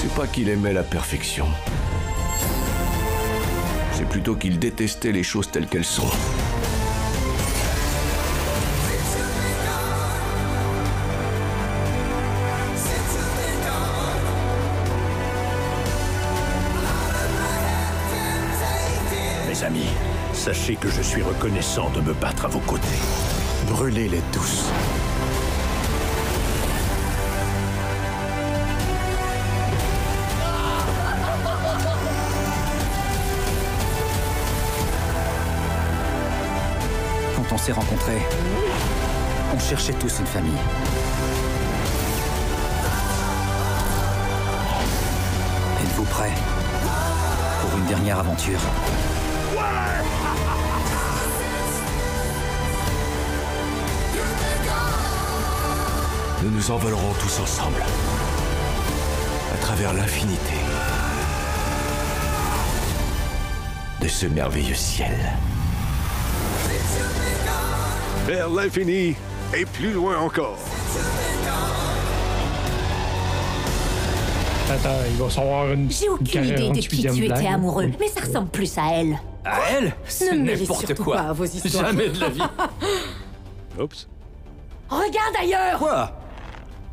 C'est pas qu'il aimait la perfection. C'est plutôt qu'il détestait les choses telles qu'elles sont. Mes amis, sachez que je suis reconnaissant de me battre à vos côtés. Brûlez-les tous. On s'est rencontrés, on cherchait tous une famille. Êtes-vous prêts pour une dernière aventure? Nous nous envolerons tous ensemble. À travers l'infinité. De ce merveilleux ciel. Vers l'infini et plus loin encore. Attends, il va savoir une. J'ai aucune idée de qui tu étais amoureux, mais ça ressemble plus à elle. À elle? C'est n'importe surtout quoi. pas à vos histoires. Jamais de la vie. Oups. Regarde ailleurs Quoi?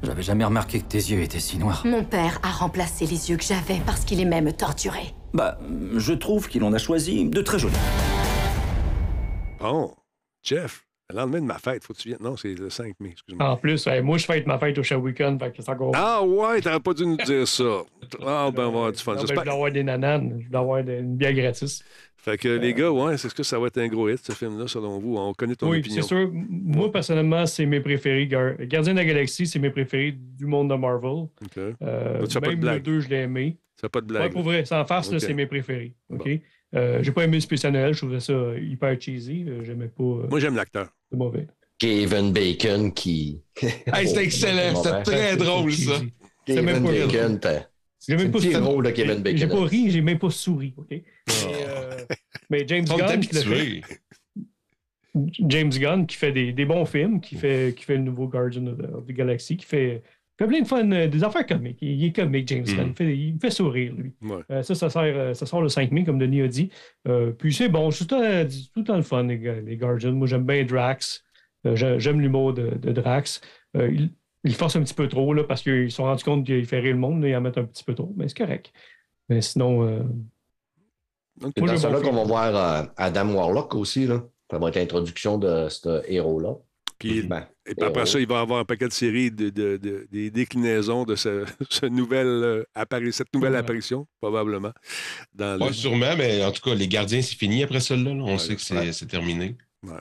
J'avais jamais remarqué que tes yeux étaient si noirs. Mon père a remplacé les yeux que j'avais parce qu'il aimait me torturer. Bah, je trouve qu'il en a choisi de très jolis. Bon. Jeff, le lendemain de ma fête, faut que tu viennes. Non, c'est le 5 mai, excuse-moi. En plus, ouais, moi, je fête ma fête au Shawicon, fait que c'est encore. Ah ouais, t'aurais pas dû nous dire ça. Ah ben, on va avoir du fun. Non, ben, je voulais avoir des nananes, je voulais avoir des- une bière gratis. Fait que les gars, ouais, est-ce que ça va être un gros hit, ce film-là, selon vous? On connaît ton oui, opinion. c'est sûr. Moi, personnellement, c'est mes préférés. Gar- Gardien de la Galaxie, c'est mes préférés du monde de Marvel. OK. Euh, Tu fais pas de même blague. le 2, je l'ai aimé. Ça pas de Ouais, blague. pour vrai, sans farce, là, OK. c'est mes préférés. OK? Euh, j'ai pas aimé le spécial Noël, je trouvais ça hyper cheesy. Euh, J'aimais pas. euh, Moi, j'aime l'acteur. C'est mauvais. Kevin Bacon qui. Hey, c'était excellent, c'était très drôle, ça. C'est Kevin même pas. Bacon, t'as. J'ai même pas C'est le souri. rôle de Kevin Bacon. J'ai pas ri, j'ai même pas souri. OK? Mais, euh, mais James Gunn, qui le fait. James Gunn, qui fait des, des bons films, qui fait, qui fait le nouveau Guardian of the, of the Galaxy, qui fait, fait plein de fun, euh, des affaires comiques. Il, il est comique, James Mm. Gunn. Il, fait, il me fait sourire, lui. Ouais. Euh, ça, ça, sert, euh, ça sort le 5 mai, comme Denis a dit. Euh, puis c'est bon, c'est tout, le temps- tout le temps le fun, les, les Guardians. Moi, j'aime bien Drax. Euh, j'ai- j'aime l'humour de, de Drax. Euh, il, il force un petit peu trop, là, parce qu'ils se sont rendus compte qu'il fait rire le monde, là, ils en mettent un petit peu trop. Mais c'est correct. Mais sinon. euh, moi, dans bon là qu'on va voir euh, Adam Warlock aussi. Là. Ça va être l'introduction de ce héros-là. Puis, Ben, et puis après héros. ça, il va y avoir un paquet de séries, de, de- de- des déclinaisons de ce, ce nouvelle, euh, appari- cette nouvelle apparition, probablement. Dans le- sûrement, mais en tout cas, les gardiens, c'est fini après celle-là. là. On Ouais, sait que c'est ouais. c'est terminé.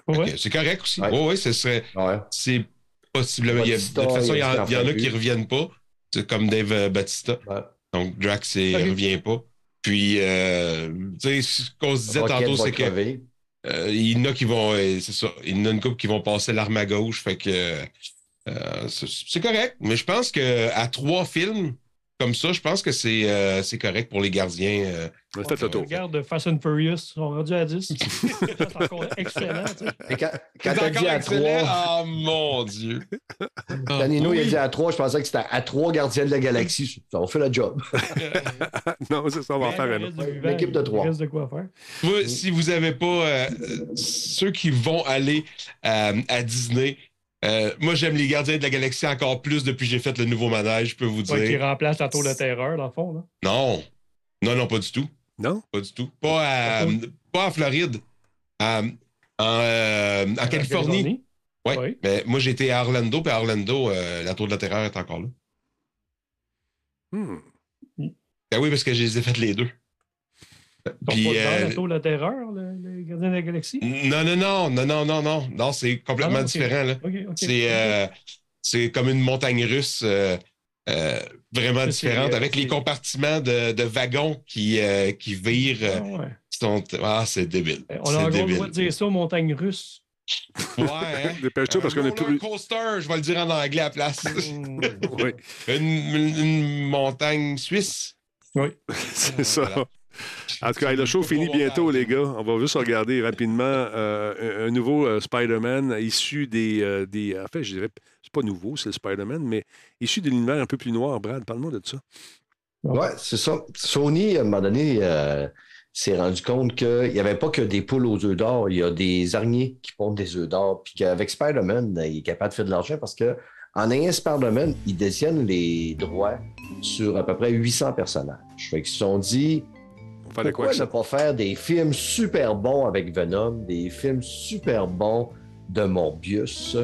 Ouais. C'est correct aussi. Oui, oui, ce serait. Ouais. C'est possiblement. il y a- de toute façon, il y, en- il est il y en a qui ne reviennent pas. C'est comme Dave euh, Batista. Ouais. Donc, Drax, il ne revient pas. Puis, euh, tu sais, ce qu'on se disait Rocket tantôt, c'est que. Euh, il y en a qui vont, euh, c'est ça, il y en a une couple qui vont passer l'arme à gauche, fait que euh, c'est c'est correct. Mais je pense que à trois films comme ça, je pense que c'est euh, c'est correct pour les gardiens. euh. Fait le tour. Regarde Fast and Furious, ils sont rendus à 10. c'est encore excellent. tu sais. Et quand quand t'as dit à excellent. 3, Ah mon Dieu! Ah, Danilo, il a oui. dit à 3, je pensais que c'était à 3 gardiens de la galaxie. Ça, on fait le job. non, c'est ça, on va en faire un Il autre. vivant, L'équipe de il trois. reste de quoi faire. Moi, si vous n'avez pas euh, euh, ceux qui vont aller euh, à Disney, Euh, moi, j'aime les Gardiens de la Galaxie encore plus depuis que j'ai fait le nouveau manège, je peux vous dire. Ouais, qui remplace la tour de terreur, dans le fond. Là. Non. Non, non, pas du tout. Non? Pas du tout. Pas, à, pas en Floride. À, en, euh, en Californie. Ouais. Oui. Mais moi, j'étais à Orlando, puis à Orlando, euh, la tour de la terreur est encore là. Hmm. Ben oui, parce que je les ai faites les deux. Puis, pas euh, la tour de la terreur, le, le, gardien de la galaxie? Non, non, non, non, non, non, non. Non, c'est complètement ah, okay. différent. Là. Okay, okay, c'est, euh, c'est comme une montagne russe euh, euh vraiment différente, avec les compartiments de, de wagons qui, euh, qui virent. Ah, ouais. qui sont... ah c'est débile. On a encore le droit de dire ça, montagne russe. Ouais, hein? Dépêche-toi parce qu'on est plus. coaster, je vais le dire en anglais à la place. oui. une, une, une, montagne suisse. Oui. c'est ça. En tout cas, le show finit bientôt, les gars. On va juste regarder rapidement euh, un, nouveau euh, Spider-Man issu des, euh, des. En fait, je dirais, c'est pas nouveau, c'est le Spider-Man, mais issu de l'univers un peu plus noir. Brad, parle-moi de ça. Ouais, c'est ça. Sony, à un moment donné, s'est rendu compte qu'il n'y avait pas que des poules aux œufs d'or, il y a des araignées qui pondent des œufs d'or, puis qu'avec Spider-Man, ben, il est capable de faire de l'argent parce que en ayant Spider-Man, il détiennent les droits sur à peu près 800 personnages. Fait qu'ils se sont dit, pourquoi ne pas faire des films super bons avec Venom, des films super bons de Morbius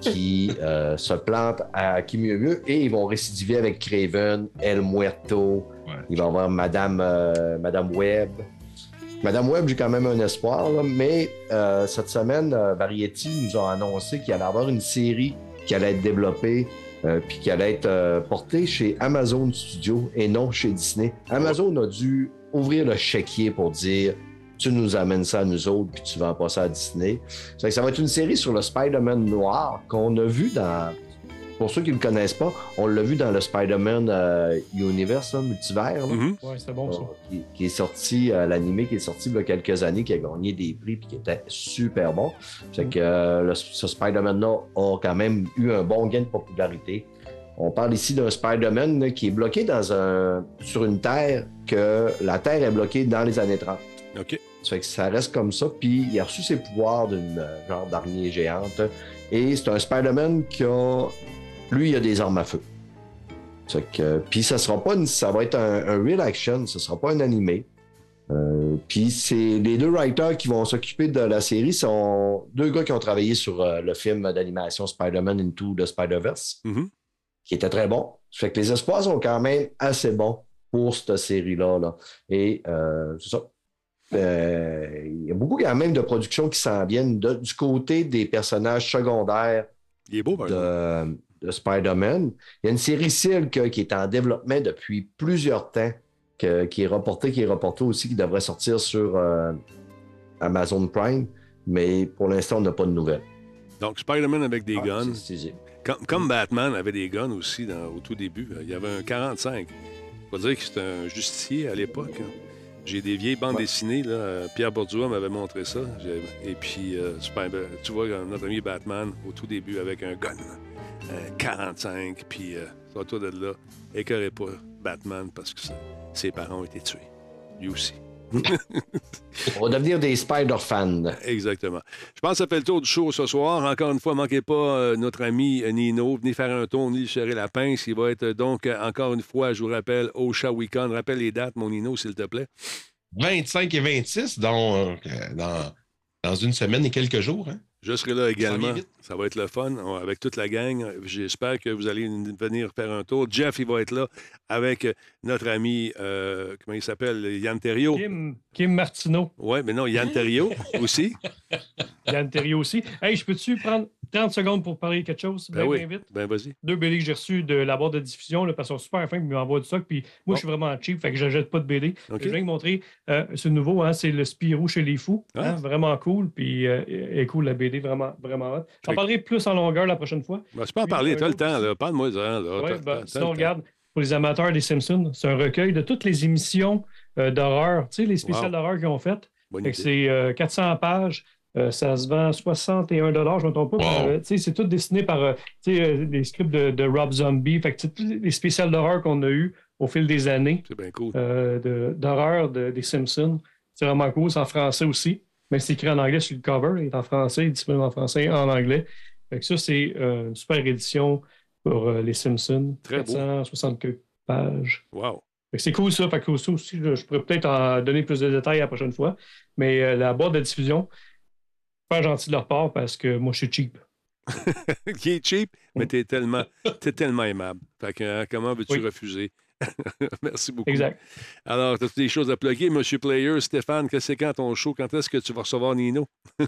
qui euh, se plantent à qui mieux mieux et ils vont récidiver avec Craven, El Muerto, ouais. il va y avoir Madame, euh, Madame Webb. Madame Webb, j'ai quand même un espoir, là, mais euh, cette semaine, Variety nous a annoncé qu'il allait y avoir une série qui allait être développée puis qui allait être portée chez Amazon Studios et non chez Disney. Amazon a dû ouvrir le chéquier pour dire tu nous amènes ça à nous autres, puis tu vas en passer à Disney. Ça, ça va être une série sur le Spider-Man noir qu'on a vu dans. Pour ceux qui ne le connaissent pas, on l'a vu dans le Spider-Man euh, Universe, là, multivers. Là, mm -hmm. Ouais, c'est bon ça. Qui, qui, est sorti, euh, l'animé qui est sorti il y a quelques années, qui a gagné des prix, puis qui était super bon. C'est que euh, le, ce Spider-Man-là a quand même eu un bon gain de popularité. On parle ici d'un Spider-Man qui est bloqué dans un, sur une Terre que la Terre est bloquée dans les années 30. OK. Ça fait que ça reste comme ça. Puis il a reçu ses pouvoirs d'une euh, genre d'araignée géante. Et c'est un Spider-Man qui a. Lui, il a des armes à feu. Ça que, puis ça sera pas une, ça va être un, un real action, ce sera pas un animé. Euh, puis c'est les deux writers qui vont s'occuper de la série sont deux gars qui ont travaillé sur euh, le film d'animation Spider-Man Into the Spider-Verse. Mm -hmm qui était très bon. Ça fait que les espoirs sont quand même assez bons pour cette série-là. Là. Et euh, c'est ça. Euh, il y a beaucoup quand même de productions qui s'en viennent de, du côté des personnages secondaires beau, de, de Spider-Man. Il y a une série Silk qui est en développement depuis plusieurs temps, que, qui est reportée, qui est reportée aussi, qui devrait sortir sur euh, Amazon Prime, mais pour l'instant, on n'a pas de nouvelles. Donc, Spider-Man avec des Ah, guns. c'est- c'est- Comme, comme Batman avait des guns aussi dans- au tout début. Il y avait un 45. Faut dire que c'était un justicier à l'époque. hein. J'ai des vieilles bandes dessinées. Là. Euh, Pierre Bourdieu m'avait montré ça. Et puis, euh, Spider- tu vois notre ami Batman au tout début avec un gun. Un 45. Puis, euh, toi de là, écœurez pas Batman parce que ça- ses parents ont été tués. Lui aussi. On va devenir des Spider-fans. Exactement. Je pense que ça fait le tour du show ce soir. Encore une fois, manquez pas euh, notre ami Nino. Venez faire un tour, ni serrer la pince. Il va être euh, donc, euh, encore une fois, je vous rappelle, au Shawicon. Rappelle les dates, mon Nino, s'il te plaît. 25 et 26, donc, euh, dans, dans une semaine et quelques jours. Hein? Je serai là également. Ça va être le fun avec toute la gang. J'espère que vous allez venir faire un tour. Jeff, il va être là avec notre ami, euh, comment il s'appelle, Yann Terriot. Kim, Kim Martineau. Oui, mais non, Yann Terriot aussi. Yann Terriot aussi. Hey, je peux-tu prendre 30 secondes pour parler de quelque chose? Ben oui, bien vite. ben vas-y. Deux BD que j'ai reçus de la boîte de diffusion, là, parce qu'ils sont super fins, ils m'envoient du stock. Puis moi, je suis vraiment cheap, fait que je n'achète pas de BD. Je viens de montrer, euh, c'est nouveau, hein, c'est le Spirou chez les fous. Ah. hein, vraiment cool. Puis euh, est cool, la BD, vraiment, vraiment hot. J'en parlerai plus en longueur la prochaine fois. Ben, tu peux en Puis, parler, un tu as le temps. là. Parle-moi ça. Là. Ouais, ben, le temps. regarde, pour les amateurs des Simpsons, c'est un recueil de toutes les émissions euh, d'horreur, tu sais, les spéciales Wow. d'horreur qu'ils ont faites. C'est euh, 400 pages. Euh, ça se vend 61 je ne me trompe pas. Wow. Euh, c'est tout dessiné par euh, les scripts de, de Rob Zombie. Fait que les spéciales d'horreur qu'on a eu au fil des années C'est bien cool. de- d'horreur de- des Simpsons. C'est vraiment cool. C'est en français aussi. Mais c'est écrit en anglais sur le cover. Il est en français. Il est disponible en français et en anglais. Fait que ça, c'est une super édition pour les Simpsons. Très beau. 460 pages. Wow. C'est cool ça. Fait que ça aussi, je, je pourrais peut-être en donner plus de détails la prochaine fois. Mais la boîte de diffusion, pas gentil de leur part parce que moi, je suis cheap. Qui est cheap, mais t'es tellement, t'es tellement aimable. Fait que, hein, comment veux-tu Oui. refuser? Merci beaucoup. Exact. Alors, as-tu des choses à plugger, Monsieur Player? Stéphane, que c'est quand ton show? Quand est-ce que tu vas recevoir Nino?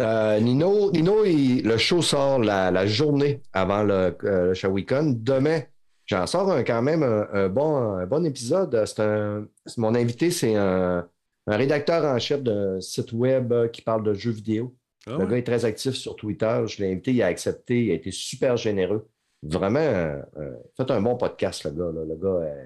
Euh, Nino, Nino il- le show sort la, la journée avant le, euh, le Shawicon. Demain, j'en sors un- quand même un, un bon, un bon épisode. C'est un, c'est- mon invité, c'est un, un rédacteur en chef d'un site web euh, qui parle de jeux vidéo. Ah le gars est très actif sur Twitter. Je l'ai invité, il a accepté, il a été super généreux. Vraiment, euh, euh, faites un bon podcast, le gars. là. Le gars, euh,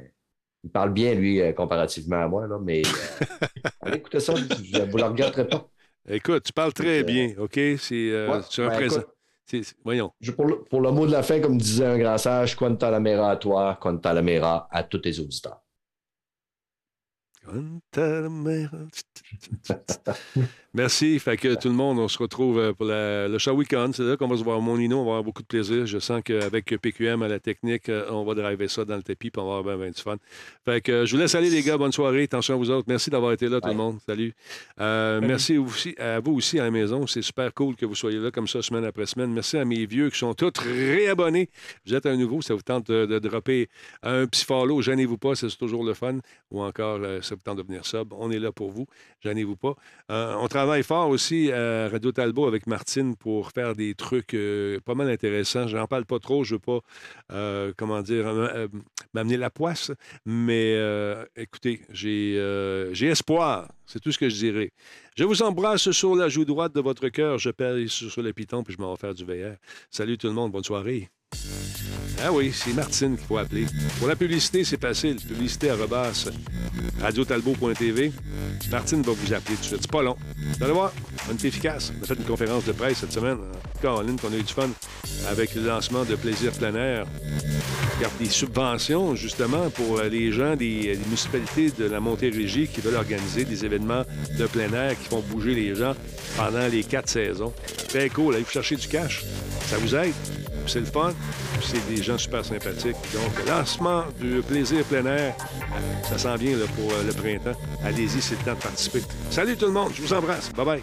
il parle bien, lui, euh, comparativement à moi, là, mais allez écouter ça, vous ne le regretterez pas. Écoute, tu parles très bien, OK? C'est Ouais, ben, présent. écoute. Voyons. Je- pour, le, pour le mot de la fin, comme disait un grand sage, quanta la mera à toi, quanta la mera à tous tes auditeurs. Unter mir. Merci. Fait que tout le monde, on se retrouve euh, pour la- le show week-end. C'est là qu'on va se voir mon Nino. On va avoir beaucoup de plaisir. Je sens qu'avec PQM à la technique, euh, on va driver ça dans le tapis puis on va avoir bien, bien du fun. Fait que euh, je vous laisse aller, les gars. Bonne soirée. Attention à vous autres. Merci d'avoir été là, tout le monde. Salut. Euh, merci aussi à vous aussi à la maison. C'est super cool que vous soyez là comme ça semaine après semaine. Merci à mes vieux qui sont tous réabonnés. Vous êtes un nouveau, ça vous tente de, de dropper un petit follow. Gênez-vous pas, c'est toujours le fun. Ou encore, ça vous tente de venir sub. On est là pour vous. Gênez-vous pas. Euh, on travaille fort aussi à Radio Talbot avec Martine pour faire des trucs euh, pas mal intéressants. Je n'en parle pas trop. Je ne veux pas, euh, comment dire, euh, m'amener la poisse. Mais écoutez, j'ai espoir. C'est tout ce que je dirais. Je vous embrasse sur la joue droite de votre cœur. Je pèse sur le piton puis je m'en vais faire du VR. Salut tout le monde. Bonne soirée. Ah oui, c'est Martine qu'il faut appeler. Pour la publicité, c'est facile. Publicité à rebasse radiotalbot.tv. Martine va vous appeler tout de suite. C'est pas long. Vous allez voir, on est efficace. On a fait une conférence de presse cette semaine. Caroline, qu'on a eu du fun avec le lancement de Plaisir plein air. Il y a des subventions, justement, pour euh, les gens des, des municipalités de la Montérégie qui veulent organiser des événements de plein air qui font bouger les gens pendant les quatre saisons. Très cool. Allez vous chercher du cash. Ça vous aide? C'est le fun. C'est des gens super sympathiques. Donc, lancement du plaisir plein air. Ça s'en vient là, pour euh, le printemps. Allez-y, c'est le temps de participer. Salut tout le monde. Je vous embrasse. Bye bye.